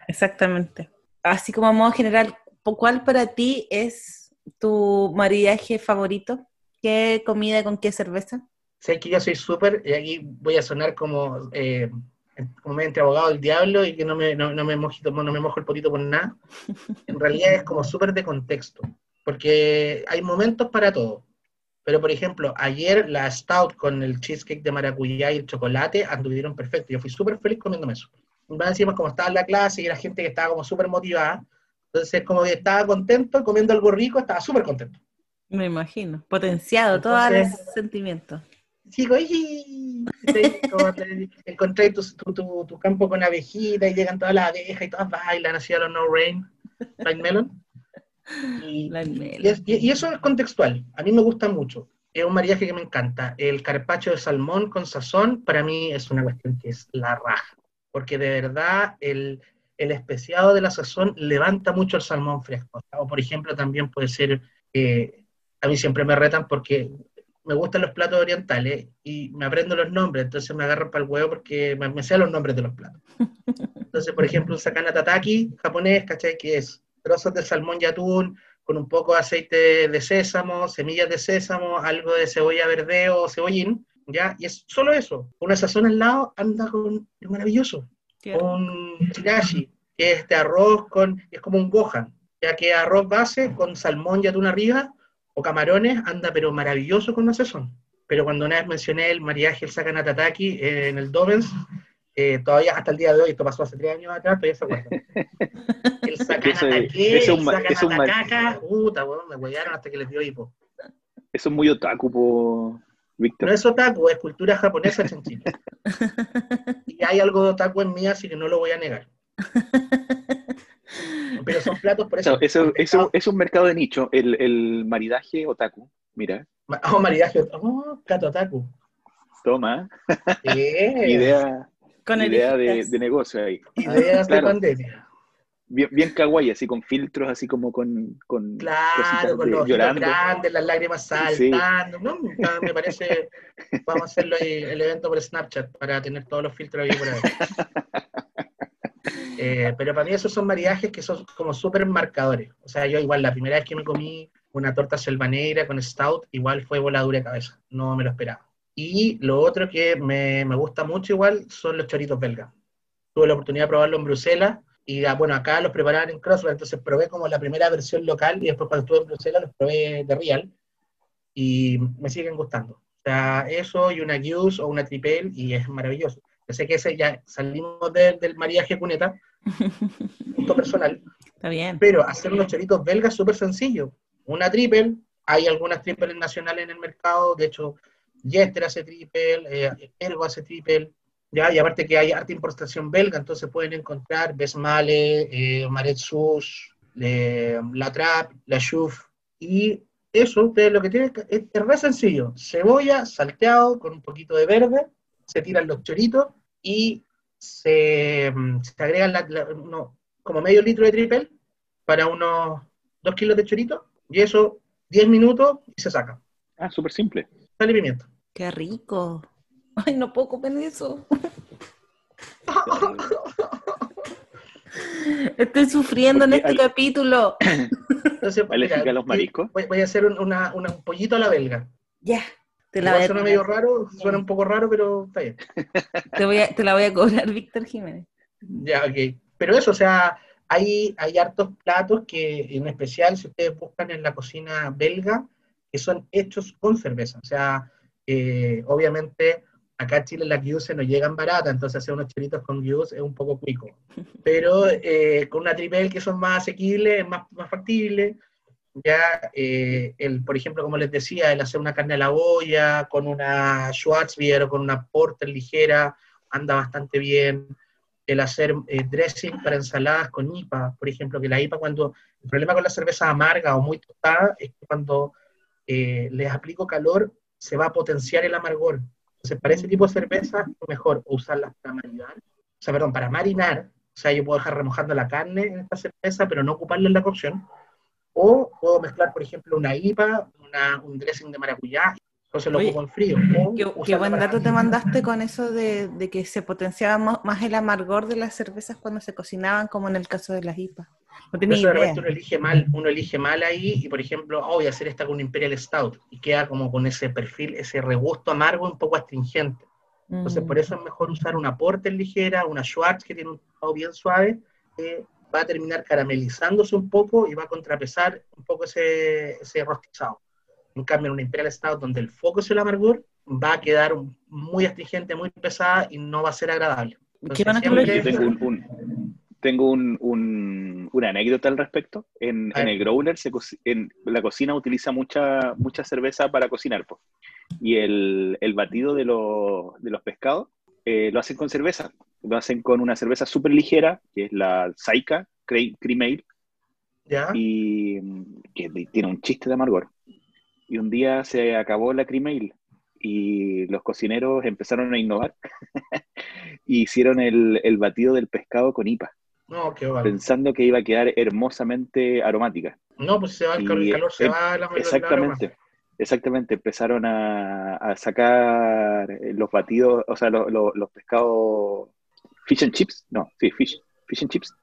exactamente. Así como a modo general, ¿cuál para ti es tu maridaje favorito? ¿Qué comida con qué cerveza?
Sé que yo soy súper, y aquí voy a sonar como, eh, como entre abogado del diablo y que no me, no, no me, mojito, no me mojo el potito por nada. En realidad es como súper de contexto, porque hay momentos para todo. Pero, por ejemplo, ayer la Stout con el cheesecake de maracuyá y el chocolate anduvieron perfecto. Yo fui súper feliz comiéndome eso. Más encima, como estaba en la clase y era gente que estaba como súper motivada, entonces como que estaba contento, comiendo algo rico, estaba súper contento.
Me imagino, potenciado, todos los sentimientos.
Como te- Encontré tu, tu, tu- tu campo con abejitas y llegan todas las abejas y todas bailan así a los No Rain, Rain Melon. Y, es- y- y eso es contextual, a mí me gusta mucho. Es un mariaje que me encanta. El carpacho de salmón con sazón, para mí es una cuestión que es la raja, porque de verdad el, el especiado de la sazón levanta mucho el salmón fresco. O por ejemplo también puede ser, eh, a mí siempre me retan porque me gustan los platos orientales y me aprendo los nombres, entonces me agarro para el huevo porque me, me sé los nombres de los platos. Entonces, por ejemplo, un sakana tataki japonés, ¿cachai? Que es trozos de salmón y atún con un poco de aceite de sésamo, semillas de sésamo, algo de cebolla verdeo o cebollín, ¿ya? Y es solo eso. Una sazón al lado anda con es maravilloso. Un chirashi, que es este arroz con, es como un gohan, ya que arroz base con salmón y atún arriba, o camarones, anda pero maravilloso con una sazón. Pero cuando una vez mencioné el mariaje, el sakana tataki eh, en el Dobens, eh, todavía hasta el día de hoy, esto pasó hace tres años atrás, todavía se acuerdan. El
es
el takaka, puta, weón, me huellaron hasta que les dio hipo.
Eso es muy otaku, po, Víctor.
No es otaku, es cultura japonesa Chile. Y hay algo de otaku en mí, así que no lo voy a negar. Pero son platos por eso.
Eso, eso, eso es un mercado de nicho, el, el maridaje otaku. Mira,
Oh, maridaje. Oh, Kato otaku.
toma,
Bien.
idea,
Con
idea de, de negocio ahí.
Ideas
Claro.
de pandemia.
Bien, bien kawaii, así con filtros, así como con, con
Claro, con
de-
los
llorando.
grandes, las lágrimas saltando. ¿no? Me parece, vamos a hacerlo ahí, el evento por Snapchat para tener todos los filtros ahí por ahí. Eh, pero para mí esos son maridajes que son como súper marcadores. O sea, yo igual la primera vez que me comí una torta selva negra con stout, igual fue voladura de cabeza. No me lo esperaba. Y lo otro que me, me gusta mucho igual son los choritos belgas. Tuve la oportunidad de probarlo en Bruselas y ah, bueno, acá los preparaban en Crossroads, entonces probé como la primera versión local y después cuando estuve en Bruselas los probé de real y me siguen gustando. O sea, eso y una Goose o una Tripel y es maravilloso. Yo sé que ese ya salimos de- del mariaje cuneta, punto personal,
Está bien.
pero hacer unos choritos belgas es súper sencillo. Una triple, hay algunas triples nacionales en el mercado, de hecho, Jester hace triple, eh, Ergo hace triple, ¿ya? y aparte que hay harta importación belga, entonces pueden encontrar Besmale, eh, Maret Sus, eh, La Trap, La Chouf, y eso, ustedes lo que tienen es, es re sencillo, cebolla, salteado, con un poquito de verde, se tiran los choritos y se, mm, se agregan la- la- uno- como medio litro de triple para unos dos kilos de chorito, y eso 10 minutos y se saca.
Ah, súper simple.
Sal y pimienta.
Qué rico. Ay, no puedo comer eso. Estoy sufriendo en este
al-
capítulo.
Entonces,
¿Alérgica a los mariscos?
Voy, voy a hacer un, una- una- un pollito a la belga.
Ya. Te la, voy a
suena medio
cobrar.
raro, suena un poco raro, pero está bien.
Te, voy a- te la voy a cobrar, Víctor Jiménez.
Ya, ok. Pero eso, o sea, hay, hay hartos platos que, en especial, si ustedes buscan en la cocina belga, que son hechos con cerveza. O sea, eh, obviamente acá en Chile las se no llegan baratas, entonces hacer unos chelitos con guius es un poco cuico. Pero eh, con una triple que son más asequibles, más, más factibles, ya, eh, el, por ejemplo, como les decía, el hacer una carne a la olla con una Schwarzbier o con una porter ligera anda bastante bien. El hacer eh, dressing para ensaladas con IPA, por ejemplo, que la IPA cuando, el problema con la cerveza amarga o muy tostada es que cuando les aplico calor se va a potenciar el amargor. Entonces, para ese tipo de cerveza es mejor usarlas para marinar, o sea, perdón, para marinar, o sea, yo puedo dejar remojando la carne en esta cerveza, pero no ocuparla en la cocción, o puedo mezclar, por ejemplo, una IPA, un dressing de maracuyá, entonces lo pongo en frío.
Qué, buen dato te mandaste con eso de, que se potenciaba más el amargor de las cervezas cuando se cocinaban, como en el caso de las IPA.
No tenía idea. Uno elige, mal, uno elige mal ahí y, por ejemplo, oh, voy a hacer esta con un Imperial Stout y queda como con ese perfil, ese regusto amargo un poco astringente. Entonces, por mm. eso es mejor usar una Porter ligera, una Schwartz que tiene un tono bien suave, eh, va a terminar caramelizándose un poco y va a contrapesar un poco ese, ese rostizado. En cambio, en una Imperial Stout, donde el foco es el amargor, va a quedar muy astringente, muy pesada y no va a ser agradable.
¿Qué van a tengo, un, tengo un, una anécdota al respecto. En, en el growler, se en la cocina utiliza mucha, mucha cerveza para cocinar. Y el, el batido de, de los pescados eh, lo hacen con cerveza lo hacen con una cerveza súper ligera, que es la Saika Cream Ale, y que tiene un chiste de amargor. Y un día se acabó la Cream Ale y los cocineros empezaron a innovar y hicieron el, el, batido del pescado con IPA.
No, qué
Pensando que iba a quedar hermosamente aromática.
No, pues se va el, calor, se va la
Exactamente. Exactamente, empezaron a, a, sacar los batidos, o sea, los pescados fish and chips, no, sí, fish, fish and chips,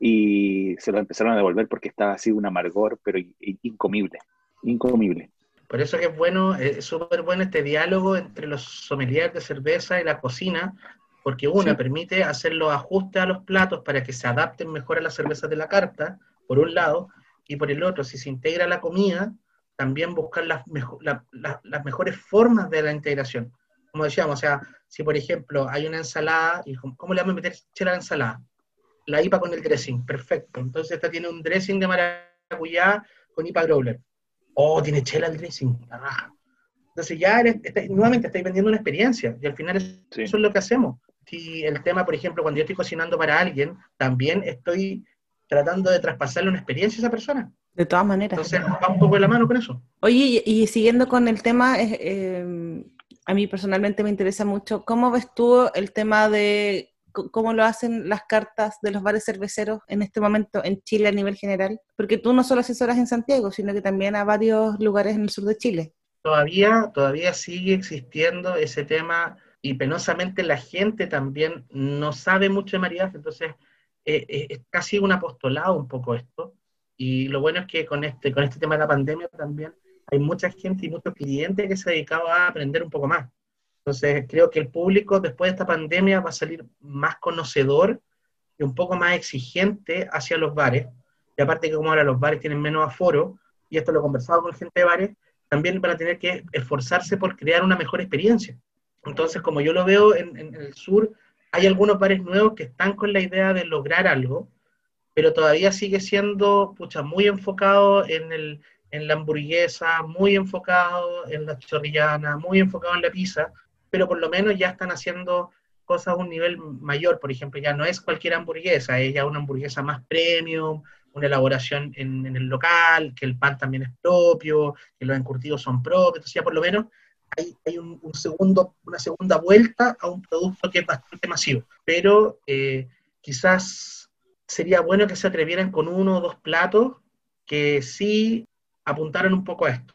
y se lo empezaron a devolver porque estaba así un amargor, pero incomible, incomible.
Por eso que es bueno, es súper bueno este diálogo entre los sommeliers de cerveza y la cocina, porque una permite hacer los ajustes a los platos para que se adapten mejor a las cervezas de la carta, por un lado, y por el otro, si se integra la comida, también buscar las, las mejores formas de la integración como decíamos, o sea, si por ejemplo hay una ensalada, y ¿cómo le vamos a meter chela a la ensalada? La IPA con el dressing, perfecto. Entonces esta tiene un dressing de maracuyá con IPA growler. Oh, tiene chela el dressing, la raja. Entonces ya nuevamente estáis vendiendo una experiencia y al final eso es lo que hacemos. Si el tema, por ejemplo, cuando yo estoy cocinando para alguien, también estoy tratando de traspasarle una experiencia a esa persona.
De todas maneras.
Entonces va un poco de la mano con eso.
Oye, y, siguiendo con el tema, eh, a mí personalmente me interesa mucho. ¿Cómo ves tú el tema de cómo lo hacen las cartas de los bares cerveceros en este momento en Chile a nivel general? Porque tú no solo asesoras en Santiago, sino que también a varios lugares en el sur de Chile.
Todavía, todavía sigue existiendo ese tema y penosamente la gente también no sabe mucho de maridaje, entonces eh, eh, es casi un apostolado un poco esto. Y lo bueno es que con este, con este tema de la pandemia también hay mucha gente y muchos clientes que se dedicaban a aprender un poco más. Entonces, creo que el público después de esta pandemia va a salir más conocedor y un poco más exigente hacia los bares. Y aparte que como ahora los bares tienen menos aforo, y esto lo he conversado con gente de bares, también van a tener que esforzarse por crear una mejor experiencia. Entonces, como yo lo veo en, en el sur, hay algunos bares nuevos que están con la idea de lograr algo, pero todavía sigue siendo pucha, muy enfocado en el, en la hamburguesa, muy enfocado en la chorrillana, muy enfocado en la pizza, pero por lo menos ya están haciendo cosas a un nivel mayor, por ejemplo, ya no es cualquier hamburguesa, es ya una hamburguesa más premium, una elaboración en, el local, que el pan también es propio, que los encurtidos son propios, entonces ya por lo menos hay, hay un, segundo, una segunda vuelta a un producto que es bastante masivo, pero eh, quizás sería bueno que se atrevieran con uno o dos platos que sí apuntaron un poco a esto.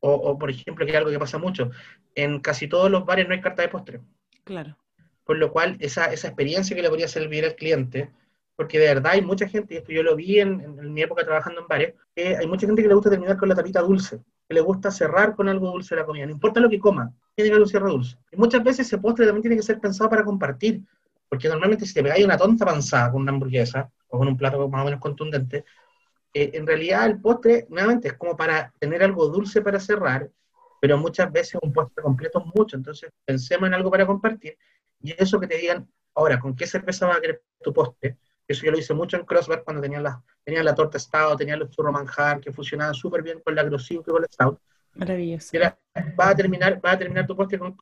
O, por ejemplo, que es algo que pasa mucho, en casi todos los bares no hay carta de postre.
Claro.
Por lo cual, esa, esa experiencia que le podría servir al cliente, porque de verdad hay mucha gente, y esto yo lo vi en, en, mi época trabajando en bares, que hay mucha gente que le gusta terminar con la tapita dulce, que le gusta cerrar con algo dulce la comida, no importa lo que coma, tiene que haber un cierre dulce. Y muchas veces ese postre también tiene que ser pensado para compartir, porque normalmente si te pegáis una tonta panzada con una hamburguesa o con un plato más o menos contundente, eh, en realidad el postre, nuevamente, es como para tener algo dulce para cerrar, pero muchas veces un postre completo es mucho, entonces pensemos en algo para compartir, y eso que te digan, ahora, ¿con qué cerveza va a querer tu postre? Eso yo lo hice mucho en CrossFit cuando tenían la, tenían la torta Stout, tenían los churros manjar, que funcionaban súper bien con la Grosio y con el Stout.
Maravilloso.
va, a terminar, va a terminar tu postre con,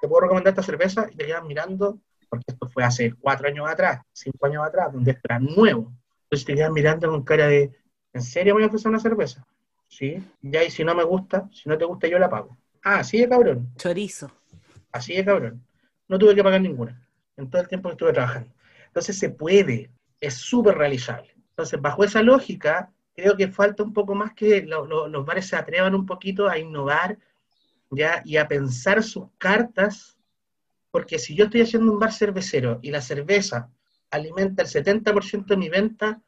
te puedo recomendar esta cerveza y te quedas mirando, porque esto fue hace cuatro años atrás, cinco años atrás, donde esto era nuevo. Entonces te quedas mirando con cara de, ¿en serio voy a ofrecer una cerveza? Sí, ya y si no me gusta, si no te gusta yo la pago. Ah, así de cabrón.
Chorizo.
Así de cabrón. No tuve que pagar ninguna en todo el tiempo que estuve trabajando. Entonces se puede, es súper realizable. Entonces, bajo esa lógica, creo que falta un poco más que los bares se atrevan un poquito a innovar ¿ya? y a pensar sus cartas, porque si yo estoy haciendo un bar cervecero y la cerveza alimenta el 70% de mi venta,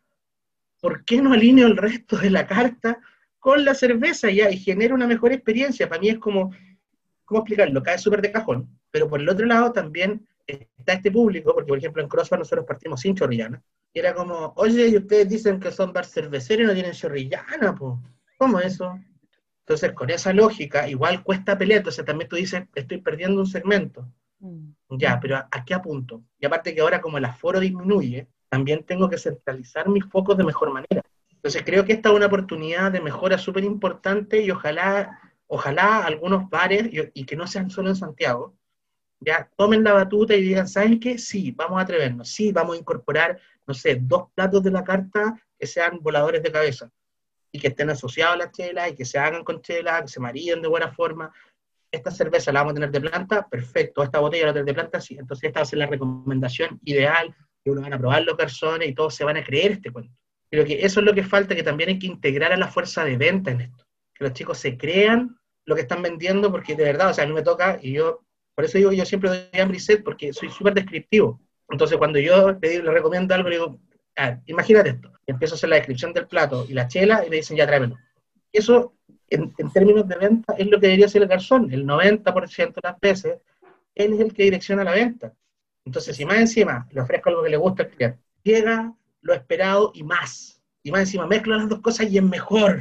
¿por qué no alineo el resto de la carta con la cerveza ya y genero una mejor experiencia? Para mí es como, ¿cómo explicarlo? Cae súper de cajón, pero por el otro lado también está este público, porque por ejemplo en Crossbar nosotros partimos sin chorrillana, y era como, oye, y ustedes dicen que son bar cerveceros y no tienen chorrillana, pues, ¿cómo eso? Entonces, con esa lógica, igual cuesta pelear, entonces también tú dices, estoy perdiendo un segmento. Mm. Ya, pero ¿a, qué apunto? Y aparte que ahora como el aforo disminuye, también tengo que centralizar mis focos de mejor manera. Entonces creo que esta es una oportunidad de mejora súper importante y ojalá, ojalá algunos bares, y, que no sean solo en Santiago, ya tomen la batuta y digan, ¿saben qué? Sí, vamos a atrevernos, sí, vamos a incorporar, no sé, dos platos de la carta que sean voladores de cabeza y que estén asociados a la chela y que se hagan con chela, que se marillen de buena forma. Esta cerveza la vamos a tener de planta, perfecto. Esta botella la tener de planta, sí. Entonces esta va a ser la recomendación ideal, que uno van a probar los personas y todos se van a creer este cuento. Creo que eso es lo que falta, que también hay que integrar a la fuerza de venta en esto. Que los chicos se crean lo que están vendiendo, porque de verdad, o sea, a mí me toca, y yo por eso digo que yo siempre doy hambre y porque soy súper descriptivo. Entonces, cuando yo le, le, recomiendo algo, le digo, ah, imagínate esto. Y empiezo a hacer la descripción del plato y la chela y me dicen, ya tráemelo. Eso, en, términos de venta, es lo que debería ser el garzón. El 90% de las veces, él es el que direcciona la venta. Entonces, si más encima le ofrezco algo que le gusta al cliente, llega lo esperado y más. Y más encima mezclo las dos cosas y es mejor.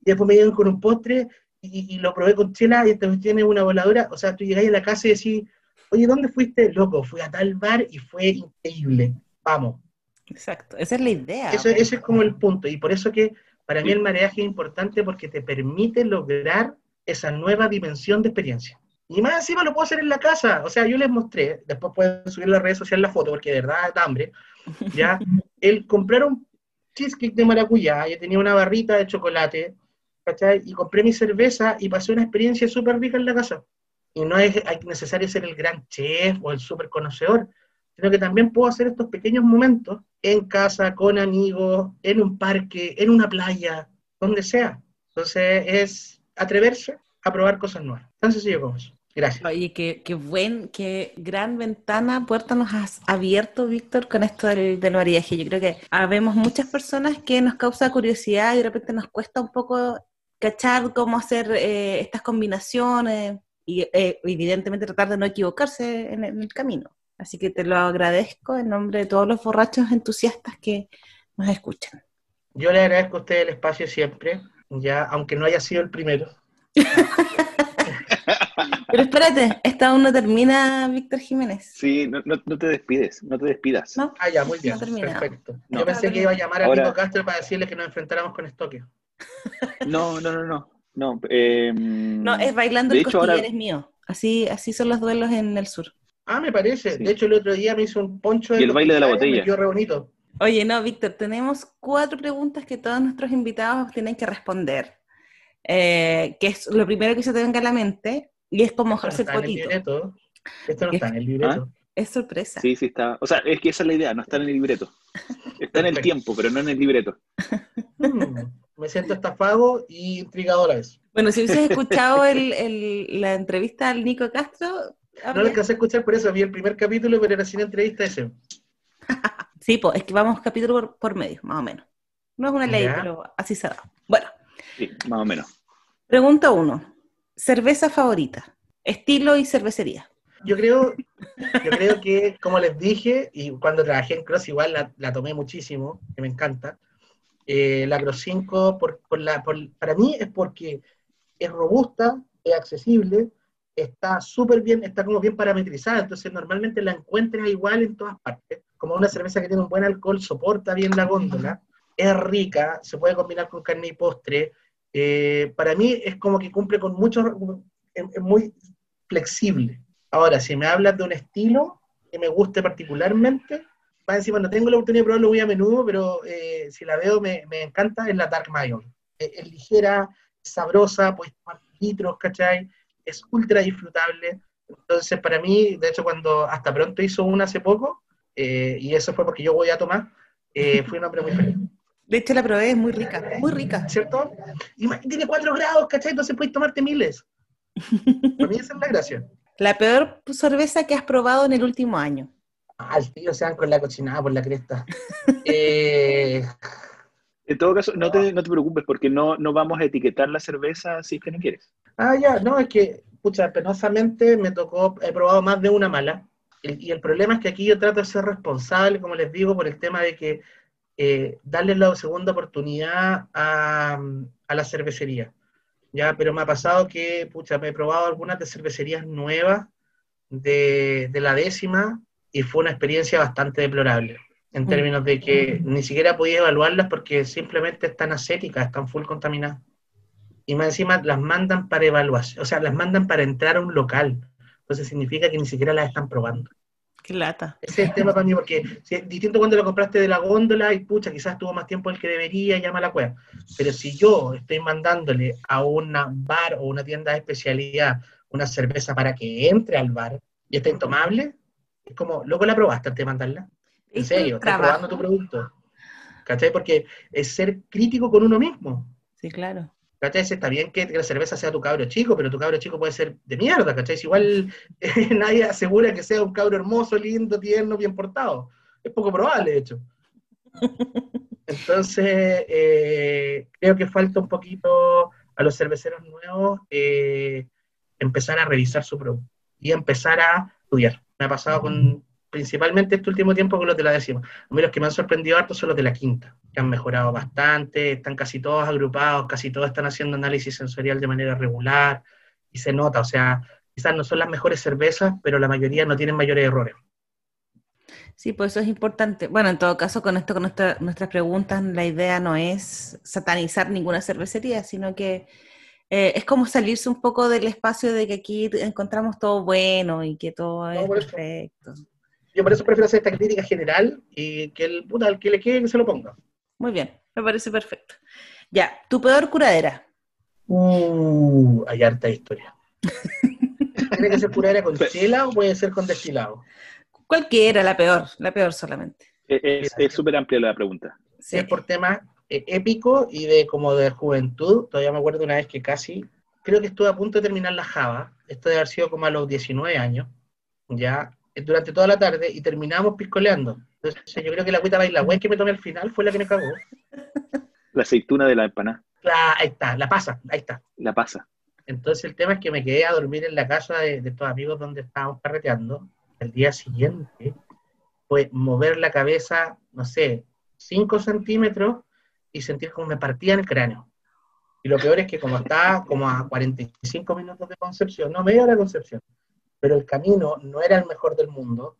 Y después me llegan con un postre y, lo probé con chela y esta tiene una voladora, o sea, tú llegáis a la casa y decís, oye, ¿dónde fuiste? Loco, fui a tal bar y fue increíble, vamos.
Exacto, esa es la idea.
ese es como el punto, y por eso que para mí el mareaje es importante porque te permite lograr esa nueva dimensión de experiencia. Y más encima lo puedo hacer en la casa. O sea, yo les mostré, después pueden subir en las redes sociales la foto porque de verdad da hambre. Ya, el comprar un cheesecake de maracuyá, yo tenía una barrita de chocolate, y compré mi cerveza y pasé una experiencia súper rica en la casa. Y no es necesario ser el gran chef o el súper conocedor, sino que también puedo hacer estos pequeños momentos en casa, con amigos, en un parque, en una playa, donde sea. Entonces es atreverse a probar cosas nuevas. Tan sencillo como eso. Gracias.
Oye, qué, qué buen, qué gran ventana, puerta nos has abierto, Víctor, con esto del, del mariaje. Yo creo que habemos muchas personas que nos causa curiosidad y de repente nos cuesta un poco cachar cómo hacer eh, estas combinaciones y eh, evidentemente tratar de no equivocarse en, el camino. Así que te lo agradezco en nombre de todos los borrachos entusiastas que nos escuchan.
Yo le agradezco a usted el espacio siempre, ya aunque no haya sido el primero.
Pero espérate, esta aún no termina, Víctor Jiménez.
Sí, no, te despides, no te despidas.
Ah, ya, muy bien, perfecto. Yo pensé que iba a llamar a Ahora... Castro para decirle que nos enfrentáramos con Estoque.
No, no, no, no. No, em,
no es bailando el costillar es mío. Así, así son los duelos en el sur.
Ah, me parece. De hecho, el otro día me hizo un poncho
de. Y el baile de la botella.
Re bonito.
Oye, no, Víctor, tenemos cuatro preguntas que todos nuestros invitados tienen que responder. Eh, que es lo primero que se te venga a la mente, y es como mojarse
el potito. Esto no está en el libreto. ¿Ah?
Es sorpresa.
Sí, sí está. O sea, es que esa es la idea, no está en el libreto. Está en el tiempo, pero no en el libreto.
Hmm me siento estafado y intrigado a la vez.
Bueno, si hubieses escuchado la entrevista al Nico Castro...
No lo alcancé a escuchar, por eso vi el primer capítulo, pero era sin entrevista ese.
sí, pues es que vamos capítulo por, medio, más o menos. No es una ley, pero así se da. Bueno.
Sí, más o menos.
Pregunta uno. Cerveza favorita. Estilo y cervecería.
Yo creo, yo creo que, como les dije, y cuando trabajé en Cross igual la, tomé muchísimo, que me encanta, eh, la Agro 5, por, la, para mí es porque es robusta, es accesible, está súper bien, está como bien parametrizada, entonces normalmente la encuentras igual en todas partes, como una cerveza que tiene un buen alcohol, soporta bien la góndola, es rica, se puede combinar con carne y postre, eh, para mí es como que cumple con muchos, es, muy flexible. Ahora, si me hablas de un estilo que me guste particularmente, más encima no tengo la oportunidad de probarlo muy a menudo, pero eh, si la veo me, encanta, es la Dark Mayon. Es, es ligera, sabrosa, puedes tomar litros, ¿cachai? es ultra disfrutable. Entonces, para mí, de hecho, cuando hasta pronto hizo una hace poco, eh, y eso fue porque yo voy a tomar, eh, fui un hombre muy feliz.
De hecho, la probé, es muy rica, muy rica.
¿Cierto? Y tiene cuatro grados, ¿cachai? Entonces puedes tomarte miles. Para mí esa es la gracia.
La peor cerveza que has probado en el último año.
Ah, el tío se van con la cochinada por la cresta. eh,
en todo caso, no te, no te preocupes porque no, no vamos a etiquetar la cerveza si es que no quieres.
Ah, ya, no, es que, pucha, penosamente me tocó, he probado más de una mala. Y, el problema es que aquí yo trato de ser responsable, como les digo, por el tema de que eh, darle la segunda oportunidad a, a, la cervecería. Ya, pero me ha pasado que, pucha, me he probado algunas de cervecerías nuevas de, de la décima y fue una experiencia bastante deplorable en mm. términos de que ni siquiera podía evaluarlas porque simplemente están ascéticas, están full contaminadas. Y más encima las mandan para evaluación, o sea, las mandan para entrar a un local. Entonces significa que ni siquiera las están probando.
Qué lata.
Ese es el tema para mí, porque si es distinto cuando lo compraste de la góndola y pucha, quizás tuvo más tiempo el que debería, llama la cueva. Pero si yo estoy mandándole a un bar o una tienda de especialidad una cerveza para que entre al bar y está intomable, es como, luego la probaste antes de mandarla. En serio, estás probando tu producto. ¿Cachai? Porque es ser crítico con uno mismo.
Sí, claro.
¿Cachai? Está bien que la cerveza sea tu cabro chico, pero tu cabro chico puede ser de mierda, ¿cachai? igual nadie asegura que sea un cabro hermoso, lindo, tierno, bien portado. Es poco probable, de hecho. Entonces, eh, creo que falta un poquito a los cerveceros nuevos eh, empezar a revisar su producto y empezar a estudiar. Me ha pasado con principalmente este último tiempo con los de la décima. A mí los que me han sorprendido harto son los de la quinta, que han mejorado bastante, están casi todos agrupados, casi todos están haciendo análisis sensorial de manera regular, y se nota, o sea, quizás no son las mejores cervezas, pero la mayoría no tienen mayores errores.
Sí, pues eso es importante. Bueno, en todo caso, con esto, con nuestras preguntas, la idea no es satanizar ninguna cervecería, sino que eh, es como salirse un poco del espacio de que aquí encontramos todo bueno y que todo es perfecto.
Yo por eso prefiero hacer esta crítica general y que el puta, al que le quede que se lo ponga.
Muy bien, me parece perfecto. Ya, tu peor curadera.
Uh, hay harta historia. ¿Tiene que ser curadera con chela o puede ser con destilado?
Cualquiera, la peor, la peor solamente.
Es súper amplia la pregunta.
Sí. Es por temas eh, épicos y de como de juventud. Todavía me acuerdo una vez que casi, creo que estuve a punto de terminar la Java. Esto debe haber sido como a los 19 años. Ya durante toda la tarde y terminamos piscoleando. Entonces, yo creo que la agüita baila que me tomé al final fue la que me cagó.
La aceituna de la empanada.
ahí está, la pasa, ahí está.
La pasa.
Entonces el tema es que me quedé a dormir en la casa de, de estos amigos donde estábamos carreteando. El día siguiente fue mover la cabeza, no sé, 5 centímetros y sentir como me partían el cráneo. Y lo peor es que como estaba como a 45 minutos de Concepción, no media hora de Concepción, pero el camino no era el mejor del mundo.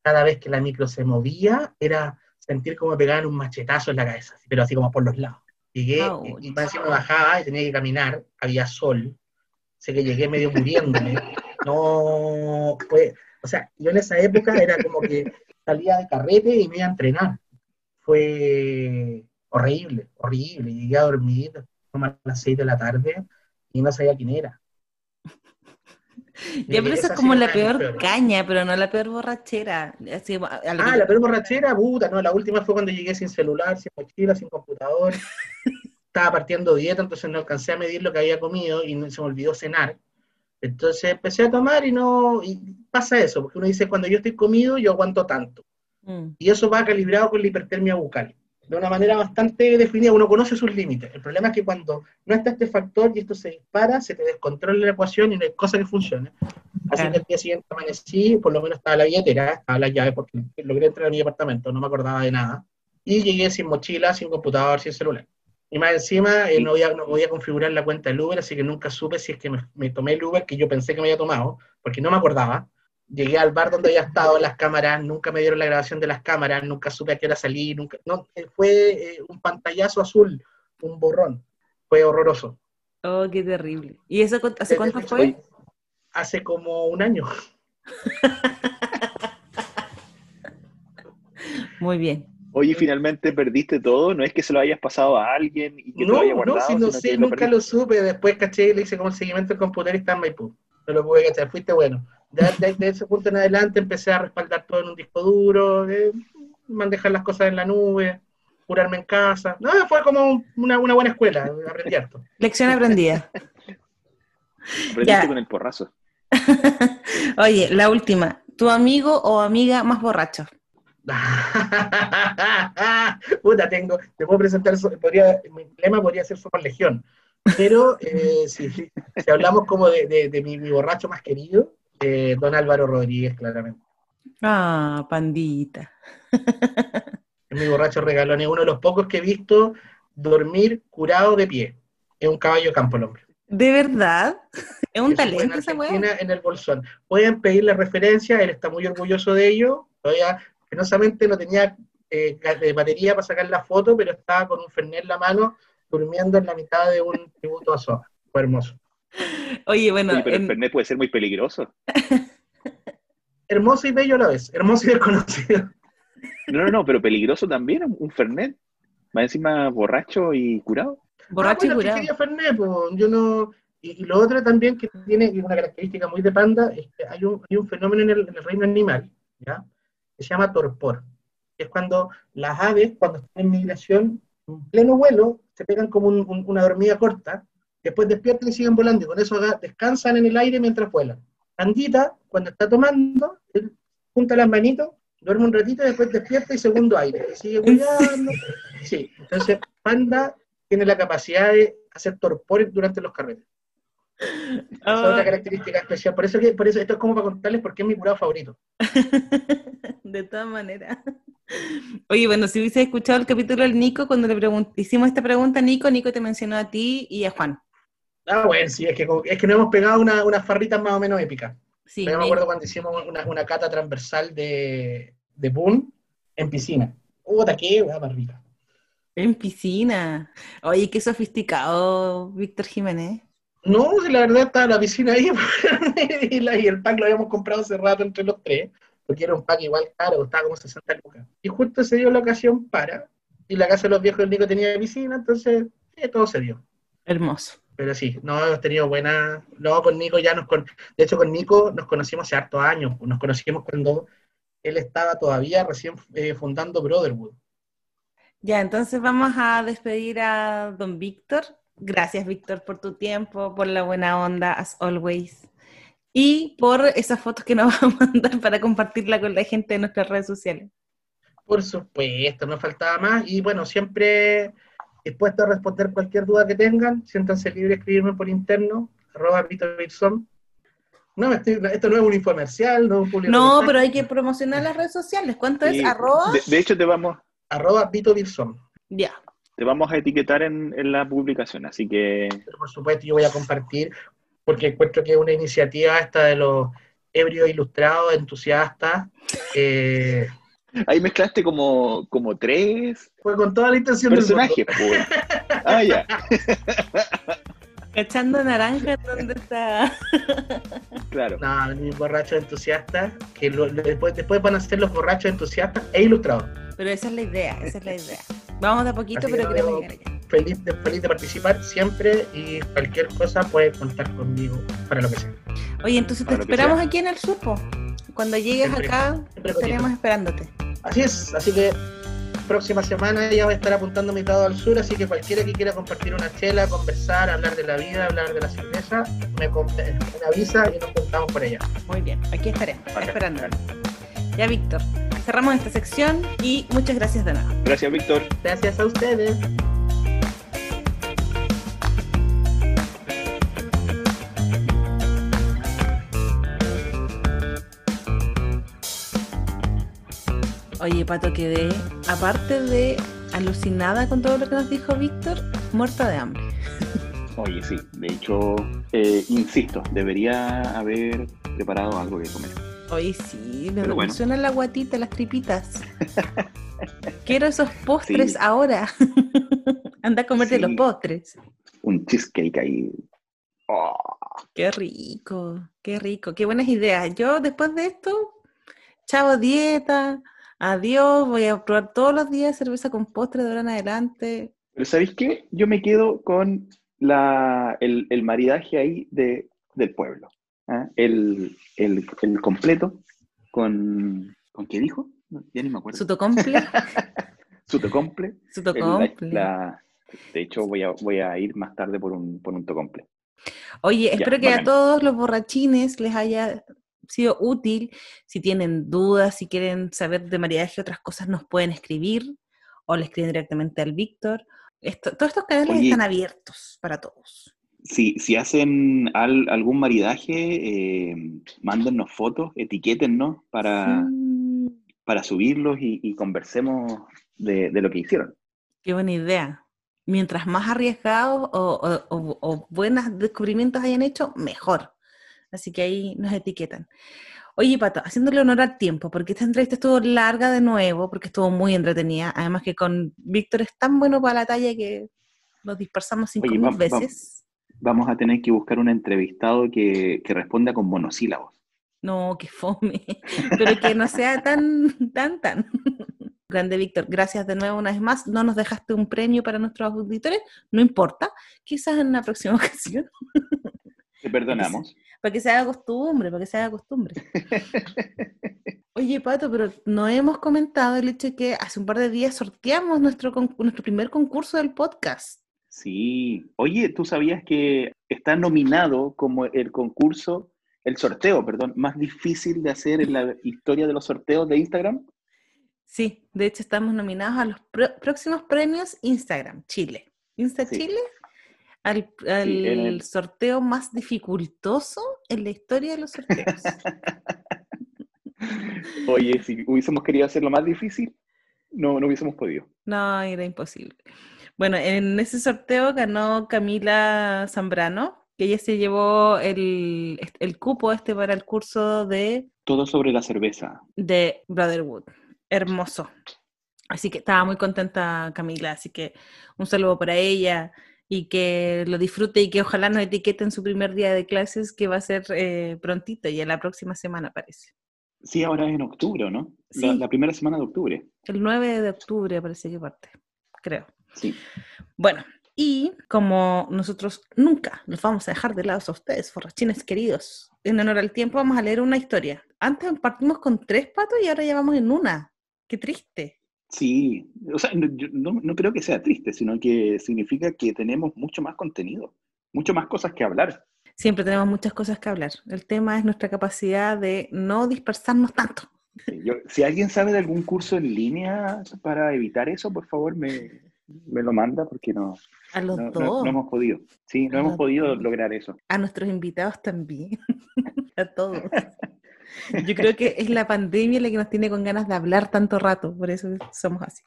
Cada vez que la micro se movía, era sentir como me pegaban un machetazo en la cabeza, pero así como por los lados. Llegué y, más encima bajaba y tenía que caminar, había sol, sé que llegué medio muriéndome. No, fue, o sea, yo en esa época era como que salía de carrete y me iba a entrenar. Fue horrible, horrible. Llegué a dormir como a las 6 de la tarde y no sabía quién era.
Ya, pero eso es como la peor caña, pero no la peor borrachera.
ah, la peor borrachera, puta, no, la última fue cuando llegué sin celular, sin mochila, sin computador. Estaba partiendo dieta, entonces no alcancé a medir lo que había comido y se me olvidó cenar. Entonces empecé a tomar y no, y pasa eso, porque uno dice, cuando yo estoy comido, yo aguanto tanto. Mm. Y eso va calibrado con la hipertermia bucal de una manera bastante definida, uno conoce sus límites. El problema es que cuando no está este factor y esto se dispara, se te descontrola la ecuación y no hay cosa que funcione. Así que el día siguiente amanecí, por lo menos estaba la billetera, estaba la llave, porque logré entrar a mi departamento, no me acordaba de nada. Y llegué sin mochila, sin computador, sin celular. Y más encima eh, no, podía, no podía configurar la cuenta del Uber, así que nunca supe si es que me, tomé el Uber que yo pensé que me había tomado, porque no me acordaba. Llegué al bar donde había estado las cámaras, nunca me dieron la grabación de las cámaras, nunca supe a qué hora salí, nunca, no, eh, fue eh, un pantallazo azul, un borrón. Fue horroroso.
Oh, qué terrible. ¿Y eso hace cuánto fue?
Hace como un año.
Muy bien.
Oye, finalmente perdiste todo, no es que se lo hayas pasado a alguien y que no, lo haya guardado.
No, si no sé, nunca lo supe. Después caché, le hice como el seguimiento del computador y está en Maipú. No lo pude cachar, fuiste bueno. De, ese punto en adelante empecé a respaldar todo en un disco duro, eh, manejar las cosas en la nube, curarme en casa. No, fue como una, una buena escuela, aprendí harto.
Lección aprendida.
Aprendiste con el porrazo.
Oye, la última. ¿Tu amigo o amiga más borracho?
Puta, tengo, te puedo presentar, podría, mi lema podría ser Somos Legión, pero eh, si, si, hablamos como de, de, mi, borracho más querido, eh, don Álvaro Rodríguez, claramente.
Ah, pandita.
es mi borracho regalón, es uno de los pocos que he visto dormir curado de pie. Es un caballo campo el hombre.
¿De verdad? Es un talento esa
En el bolsón. Pueden pedirle referencia, él está muy orgulloso de ello. Todavía penosamente no tenía eh, batería para sacar la foto, pero estaba con un Fernet en la mano, durmiendo en la mitad de un tributo a Soa. Fue hermoso.
Oye, bueno.
pero el Fernet puede ser muy peligroso.
hermoso y bello a la vez, hermoso y desconocido.
No, no, no, pero peligroso también, un Fernet. Más encima borracho y curado.
Borracho y curado. Fernet, yo no. Y, lo otro también que tiene una característica muy de panda es que hay un, hay un fenómeno en el, en el reino animal, ¿ya? que se llama torpor, que es cuando las aves, cuando están en migración, en pleno vuelo, se pegan como una dormida corta, después despiertan y siguen volando, y con eso descansan en el aire mientras vuelan. Pandita, cuando está tomando, junta las manitos, duerme un ratito y después despierta y segundo aire, y sigue volando. Sí, entonces Panda tiene la capacidad de hacer torpor durante los carretes. Es otra característica especial. Por eso, que, por eso esto es como para contarles por qué es mi curado favorito.
de todas maneras. Oye, bueno, si hubiese escuchado el capítulo del Nico, cuando le hicimos esta pregunta a Nico, Nico te mencionó a ti y a Juan.
Ah, bueno, sí, es que, es que nos hemos pegado unas una farritas más o menos épicas. Sí, Yo me acuerdo cuando hicimos una, una cata transversal de, de Boon en piscina. Puta, qué más rica.
En piscina. Oye, qué sofisticado, Víctor Jiménez.
No, la verdad estaba la piscina ahí y, el pack lo habíamos comprado hace rato entre los tres, porque era un pack igual caro, costaba como 60 lucas. Y justo se dio la ocasión para, y la casa de los viejos del Nico tenía piscina, entonces todo se dio.
Hermoso.
Pero sí, no hemos tenido buena. Luego con Nico ya nos. Con... De hecho, con Nico nos conocimos hace hartos años. Nos conocimos cuando él estaba todavía recién eh, fundando Brotherhood.
Ya, entonces vamos a despedir a don Víctor. Gracias, Víctor, por tu tiempo, por la buena onda, as always. Y por esas fotos que nos vas a mandar para compartirla con la gente en nuestras redes sociales.
Por supuesto, no faltaba más. Y bueno, siempre dispuesto a responder cualquier duda que tengan. Siéntanse libres de escribirme por interno, arroba Víctor No, esto no es un infomercial, no es un.
No, pero hay que promocionar las redes sociales. ¿Cuánto es? Arroba.
De, hecho, te vamos.
Arroba Vito
Ya
te vamos a etiquetar en, la publicación, así que...
por supuesto, yo voy a compartir, porque encuentro que es una iniciativa esta de los ebrios ilustrados, entusiastas. Eh,
Ahí mezclaste como, como tres...
Fue con toda la intención
personajes, pues. Ah, ya.
Cachando naranja, ¿dónde está?
claro. No, mis borrachos entusiastas, que después, después van a ser los borrachos entusiastas e ilustrados.
Pero esa es la idea, esa es la idea. Vamos de a poquito, pero queremos llegar allá.
Feliz de, feliz de participar siempre y cualquier cosa puede contar conmigo para lo que sea.
Oye, entonces te esperamos aquí en el Supo. Cuando llegues acá, estaremos esperándote.
Así es, así que próxima semana ya voy a estar apuntando mi lado al sur, así que cualquiera que quiera compartir una chela, conversar, hablar de la vida, hablar de la cerveza, me, avisa y nos contamos por ella.
Muy bien, aquí estaremos, esperando. Ya, Víctor, cerramos esta sección y muchas gracias de nada.
Gracias, Víctor.
Gracias a ustedes.
Oye, Pato, quedé, aparte de alucinada con todo lo que nos dijo Víctor, muerta de hambre.
Oye, sí, de hecho, eh, insisto, debería haber preparado algo que comer.
Oye, sí, me emociona la guatita, las tripitas. Quiero esos postres ahora. Anda a comerte los postres.
Un cheesecake ahí. Oh.
Qué rico, qué rico, qué buenas ideas. Yo después de esto, chavo dieta, adiós, voy a probar todos los días cerveza con postre de ahora en adelante.
Pero ¿sabéis qué? Yo me quedo con la, el, el maridaje ahí de, del pueblo. ¿ah? El, el, el, completo con... ¿Con qué dijo? Ya ni me acuerdo.
Sutocomple.
Sutocomple.
Sutocomple.
de hecho, voy a, voy a ir más tarde por un, por un tocomple.
Oye, espero que a todos los borrachines les haya sido útil. Si tienen dudas, si quieren saber de maridaje otras cosas, nos pueden escribir o le escriben directamente al Víctor. todos estos canales están abiertos para todos.
Si, si hacen algún maridaje, eh, mándennos fotos, etiquétennos para, para subirlos y, conversemos de, de, lo que hicieron.
Qué buena idea mientras más arriesgados o, buenos descubrimientos hayan hecho, mejor. Así que ahí nos etiquetan. Oye, Pato, haciéndole honor al tiempo, porque esta entrevista estuvo larga de nuevo, porque estuvo muy entretenida. Además que con Víctor es tan bueno para la talla que nos dispersamos cinco mil veces.
vamos a tener que buscar un entrevistado que, que responda con monosílabos.
No, que fome, pero que no sea tan, tan, tan. Grande Víctor, gracias de nuevo una vez más. No nos dejaste un premio para nuestros auditores, no importa, quizás en una próxima ocasión.
Te perdonamos.
Para que se haga costumbre, para que se haga costumbre. Oye, Pato, pero no hemos comentado el hecho de que hace un par de días sorteamos nuestro, nuestro primer concurso del podcast.
Sí. Oye, ¿tú sabías que está nominado como el concurso, el sorteo, perdón, más difícil de hacer en la historia de los sorteos de Instagram?
Sí, de hecho estamos nominados a los próximos premios Instagram Chile. Insta Chile, al, el... sorteo más dificultoso en la historia de los sorteos.
Oye, si hubiésemos querido hacerlo más difícil, no, no hubiésemos podido.
No, era imposible. Bueno, en ese sorteo ganó Camila Zambrano, que ella se llevó el, el cupo este para el curso de...
Todo sobre la cerveza.
De Brotherwood hermoso. Así que estaba muy contenta Camila, así que un saludo para ella y que lo disfrute y que ojalá nos etiqueten su primer día de clases que va a ser eh, prontito, y en la próxima semana parece.
Sí, ahora es en octubre, ¿no? La, la, primera semana de octubre.
El 9 de octubre parece que parte, creo.
Sí.
Bueno, y como nosotros nunca nos vamos a dejar de lado a ustedes, forrachines queridos, en honor al tiempo vamos a leer una historia. Antes partimos con tres patos y ahora ya vamos en una. Qué triste.
Sí, o sea, no, no, creo que sea triste, sino que significa que tenemos mucho más contenido, mucho más cosas que hablar.
Siempre tenemos muchas cosas que hablar. El tema es nuestra capacidad de no dispersarnos tanto.
si alguien sabe de algún curso en línea para evitar eso, por favor me, me lo manda porque no,
a los
no,
dos.
No, hemos podido. Sí, no hemos podido lograr eso.
A nuestros invitados también. a todos. Yo creo que es la pandemia la que nos tiene con ganas de hablar tanto rato, por eso somos así.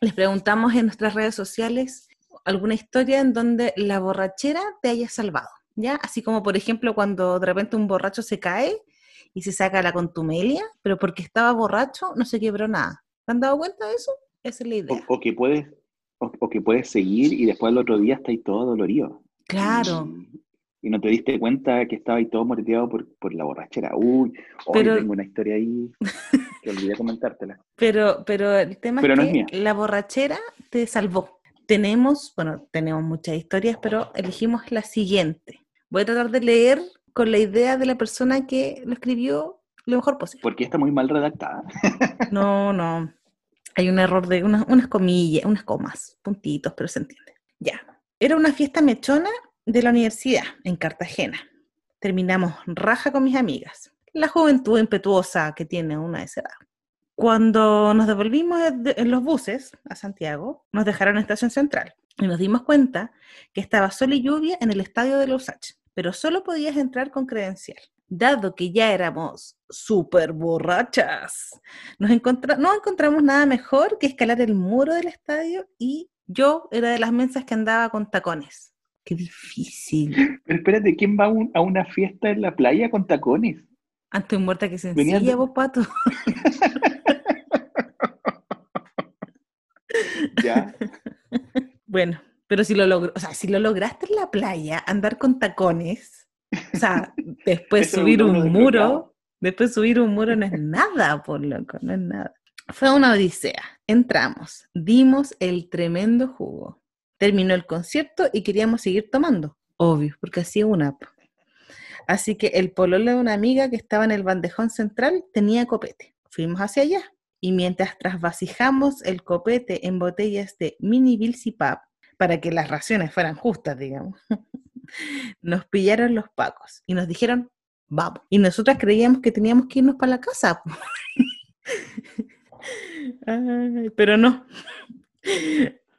Les preguntamos en nuestras redes sociales alguna historia en donde la borrachera te haya salvado, ¿ya? Así como, por ejemplo, cuando de repente un borracho se cae y se saca la contumelia, pero porque estaba borracho no se quebró nada. ¿Te han dado cuenta de eso? Esa es la idea.
O, que puedes o, que puedes seguir y después el otro día está ahí todo dolorido.
Claro
y no te diste cuenta que estaba ahí todo moreteado por, por la borrachera. Uy, hoy tengo una historia ahí que olvidé comentártela.
Pero, pero el tema es que la borrachera te salvó. Tenemos, bueno, tenemos muchas historias, pero elegimos la siguiente. Voy a tratar de leer con la idea de la persona que lo escribió lo mejor posible.
Porque está muy mal redactada.
no, no. Hay un error de unas, unas comillas, unas comas, puntitos, pero se entiende. Ya. Era una fiesta mechona de la universidad en Cartagena. Terminamos raja con mis amigas. La juventud impetuosa que tiene una de esa edad. Cuando nos devolvimos en los buses a Santiago, nos dejaron en Estación Central y nos dimos cuenta que estaba sol y lluvia en el estadio de los H, pero solo podías entrar con credencial. Dado que ya éramos súper borrachas, nos, no encontramos nada mejor que escalar el muro del estadio y Yo era de las mensas que andaba con tacones. Qué difícil.
Pero espérate, ¿quién va a, un- a una fiesta en la playa con tacones?
Antes muerta que sencilla,
de-
vos, pato.
¿Ya?
Bueno, pero si lo logro, o sea, si lo lograste en la playa, andar con tacones, o sea, después subir
un
muro,
desbloqueado.
después subir un muro no es nada, por loco, no es nada. Fue una odisea. Entramos, dimos el tremendo jugo. Terminó el concierto y queríamos seguir tomando, obvio, porque hacía una. po. Así que el pololo de una amiga que estaba en el bandejón central tenía copete. Fuimos hacia allá y mientras trasvasijamos el copete en botellas de mini Bilsy Pub para que las raciones fueran justas, digamos, nos pillaron los pacos y nos dijeron, vamos. Y nosotras creíamos que teníamos que irnos para la casa. pero no.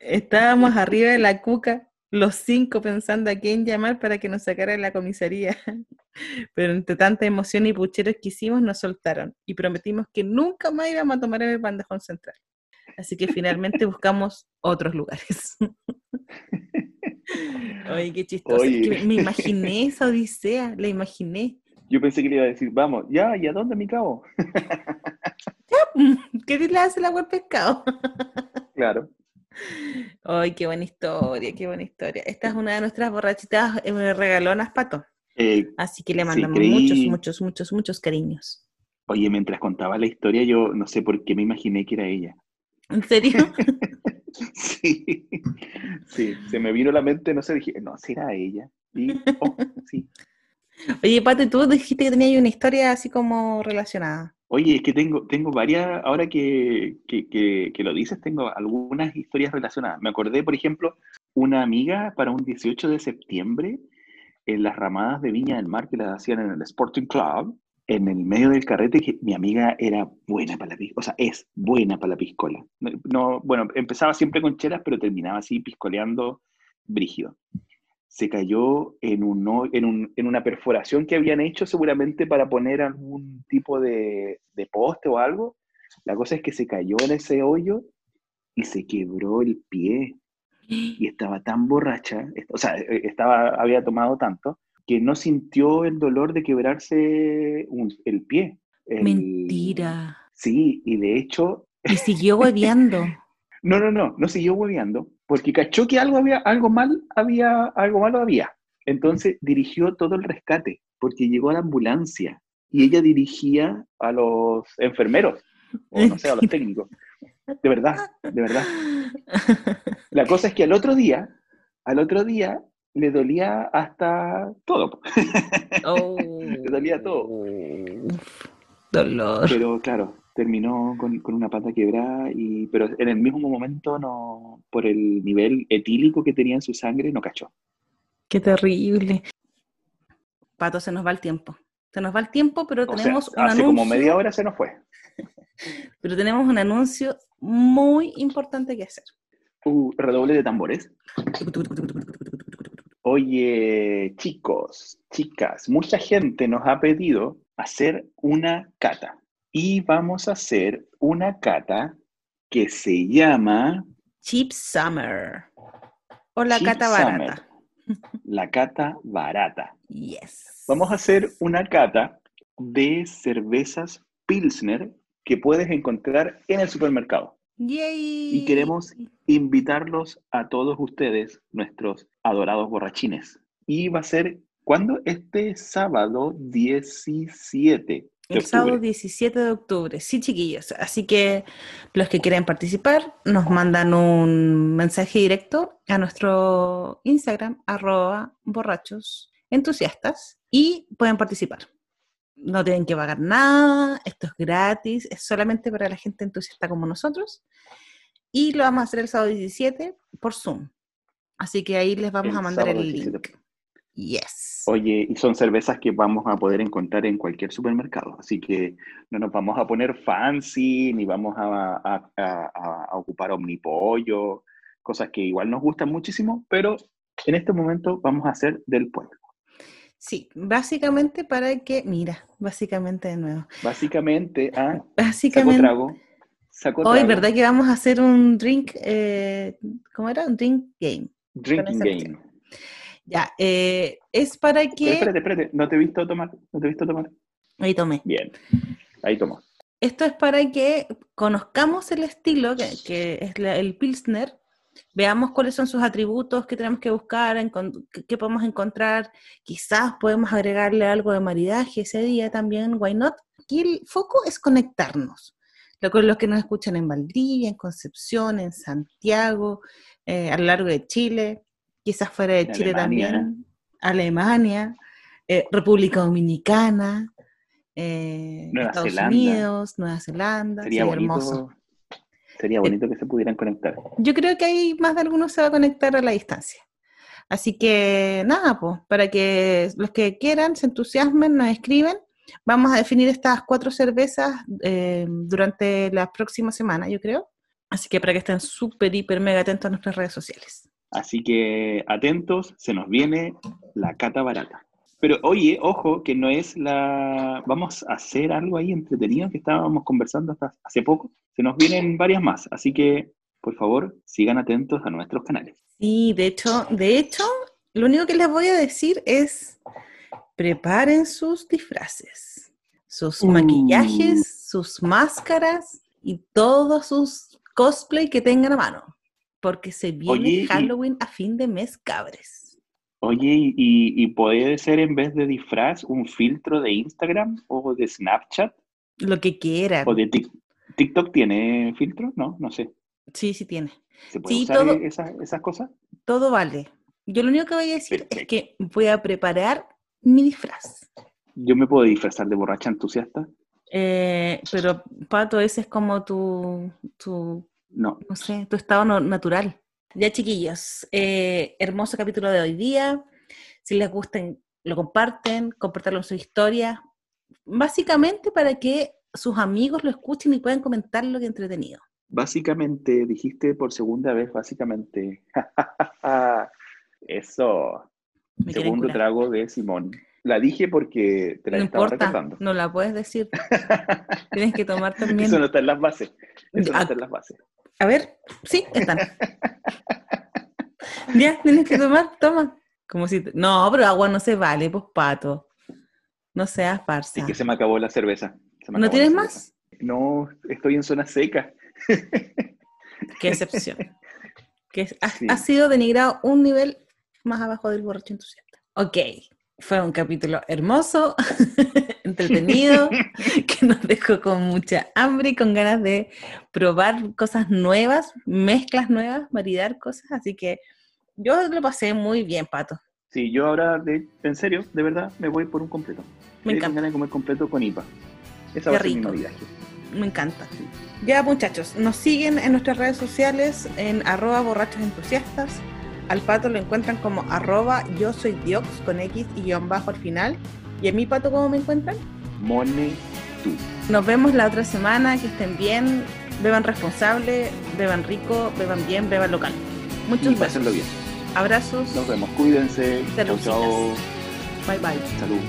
Estábamos arriba de la cuca, los cinco pensando a quién llamar para que nos sacara de la comisaría. Pero entre tanta emoción y pucheros que hicimos, nos soltaron y prometimos que nunca más íbamos a tomar en el bandejón central. Así que finalmente buscamos otros lugares. Oye, qué chistoso. es que
Oye.
me imaginé esa odisea, la imaginé.
Yo pensé que le iba a decir, vamos, ya, ¿y a dónde, mi cabo?
¿Qué le hace el agua al pescado?
Claro.
Ay, qué buena historia, qué buena historia. Esta es una de nuestras borrachitas eh, regalonas, Pato.
Eh,
Así que le
Sí,
mandamos
creí-
muchos, muchos, muchos, muchos cariños.
oye, mientras contaba la historia, yo no sé por qué me imaginé que era ella.
¿En serio?
Sí, sí, se me vino a la mente, no sé, dije, no, será ella. Y, oh, sí.
Oye, Pato, tú dijiste que tenías una historia así como relacionada.
Oye, es que tengo, tengo varias, ahora que, que, que- que lo dices, tengo algunas historias relacionadas. Me acordé, por ejemplo, una amiga para un 18 de septiembre en las ramadas de Viña del Mar que las hacían en el Sporting Club, en el medio del carrete, que mi amiga era buena para la piscola, o sea, es buena para la piscola. No, no, bueno, empezaba siempre con chelas, pero terminaba así piscoleando brígido. Se cayó en, un, en, un- en una perforación que habían hecho seguramente para poner algún tipo de, de poste o algo. La cosa es que se cayó en ese hoyo y se quebró el pie y estaba tan borracha, o sea, eh, estaba, había tomado tanto, que no sintió el dolor de quebrarse un- el pie. El-
Mentira.
Sí, y de hecho,
Y siguió hueveando.
no, no, no, no siguió hueveando, porque cachó que algo había, algo mal había, algo malo había. Entonces dirigió todo el rescate, porque llegó a la ambulancia y ella dirigía a los enfermeros, o no sé, a los técnicos. De verdad, de verdad. La cosa es que al otro día, al otro día le dolía hasta todo,
Oh.
le dolía todo.
Dolor.
Pero claro, terminó con, con una pata quebrada, y, pero en el mismo momento, no, por el nivel etílico que tenía en su sangre, no cachó.
Qué terrible. Pato, se nos va el tiempo. Se nos va el tiempo, pero
O sea,
tenemos un
hace
anuncio.
como media hora se nos fue.
Pero tenemos un anuncio muy importante que hacer.
Uh, redoble de tambores. Oye, chicos, chicas, mucha gente nos ha pedido hacer una cata. Y vamos a hacer una cata que se llama
Cheap Summer. O la
Cheap
cata
Summer.
barata.
la cata barata.
Yes.
Vamos a hacer una cata de cervezas Pilsner que puedes encontrar en el supermercado.
Yay.
Y queremos invitarlos a todos ustedes, nuestros adorados borrachines. Y va a ser, ¿cuándo? Este sábado 17
El sábado
octubre.
17 de octubre, sí, chiquillos. Así que los que quieran participar nos mandan un mensaje directo a nuestro Instagram, arroba borrachos entusiastas, y pueden participar. No tienen que pagar nada, esto es gratis, es solamente para la gente entusiasta como nosotros. Y lo vamos a hacer el sábado 17 por Zoom. Así que ahí les vamos
El
a mandar el
17.
link. Yes.
Oye, y son cervezas que vamos a poder encontrar en cualquier supermercado, así que no nos vamos a poner fancy, ni vamos a, a- a- a- a ocupar omnipollo, cosas que igual nos gustan muchísimo, pero en este momento vamos a hacer del pueblo.
Sí, básicamente para que, mira, básicamente de nuevo.
Básicamente, a saco
Básicamente,
trago, Sacó
Hoy,
trago.
¿verdad que vamos a hacer un drink? eh, ¿Cómo era? Un drink game.
Drinking game.
Ya, eh, es para que...
Espérate, espérate, no te he visto tomar, no te he visto tomar.
Ahí tomé.
Bien, ahí tomó.
Esto es para que conozcamos el estilo, que, que es la- el Pilsner, veamos cuáles son sus atributos, qué tenemos que buscar, qué, qué podemos encontrar. Quizás podemos agregarle algo de maridaje ese día también, why not? Aquí el foco es conectarnos. Lo con los que nos escuchan en Valdivia, en Concepción, en Santiago, eh, a lo largo de Chile, quizás fuera de Chile
Alemania.
también, Alemania, eh, República Dominicana, eh,
Nueva
Estados
Zelanda.
Unidos, Nueva Zelanda,
Sería
sí,
bonito,
hermoso.
sería bonito que se pudieran conectar.
Yo creo que ahí más de algunos se va a conectar a la distancia. Así que nada, pues, para que los que quieran se entusiasmen, nos escriben. Vamos a definir estas cuatro cervezas eh, durante la próxima semana, yo creo. Así que para que estén súper, hiper, mega atentos a nuestras redes sociales.
Así que atentos, se nos viene la cata barata. Pero oye, ojo, que no es la... Vamos a hacer algo ahí entretenido que estábamos conversando hasta hace poco. Se nos vienen varias más, así que por favor sigan atentos a nuestros canales.
Sí, de hecho, de hecho, lo único que les voy a decir es preparen sus disfraces, sus
Uh.
maquillajes, sus máscaras y todos sus cosplay que tengan a mano, porque se viene
Oye, y-
Halloween a fin de mes, cabres.
Oye, y, puede ser en vez de disfraz un filtro de Instagram o de Snapchat
Lo que quieran.
o de Tik- TikTok tiene filtro, no, no sé.
Sí, sí tiene.
¿Se puede
Sí,
usar
todo-
esas, esas cosas?
Todo vale. Yo lo único que voy a decir es que voy a preparar mi disfraz.
Yo me puedo disfrazar de borracha entusiasta.
Eh, pero, Pato, ese es como tu, tu
No,
no sé, tu estado no- natural. Ya, chiquillos, eh, hermoso capítulo de hoy día. Si les gusten, lo comparten, compartanlo en su historia. Básicamente para que sus amigos lo escuchen y puedan comentar lo que entretenido.
Básicamente, dijiste por segunda vez, básicamente. Eso.
Me
Segundo trago de Simón. La dije porque te la
No
estaba
importa,
recordando.
no la puedes decir. Tienes que tomar también.
Eso no está en las bases. Eso no
Ah.
está en las bases.
A ver, sí, están. ya, tienes que tomar, toma. Como si te- No, pero agua no se vale, pues pato. No seas farsa.
Es que se me acabó la cerveza. Se me
¿No tienes más?
No, estoy en zona seca.
Qué excepción. que ha,
Sí.
ha sido denigrado un nivel más abajo del borracho entusiasta. Ok, fue un capítulo hermoso, entretenido, que nos dejó con mucha hambre y con ganas de probar cosas nuevas, mezclas nuevas, maridar cosas. Así que yo lo pasé muy bien, Pato.
Sí, yo ahora, de, en serio, de verdad, me voy por un completo.
Me encanta.
ganas de comer completo con IPA. Esa
Qué
va a ser mi
rico.
maridaje.
Me encanta. Ya muchachos, nos siguen en nuestras redes sociales en arroba borrachos entusiastas. Al pato lo encuentran como arroba yo soy Diox con X y guion bajo al final. ¿Y a mi pato cómo me encuentran?
Mone tú.
Nos vemos la otra semana, que estén bien, beban responsable, beban rico, beban bien, beban local. Muchos
Y
besos.
bien.
Abrazos.
Nos vemos. Cuídense.
Saluditos.
chao.
Bye bye.
Salud.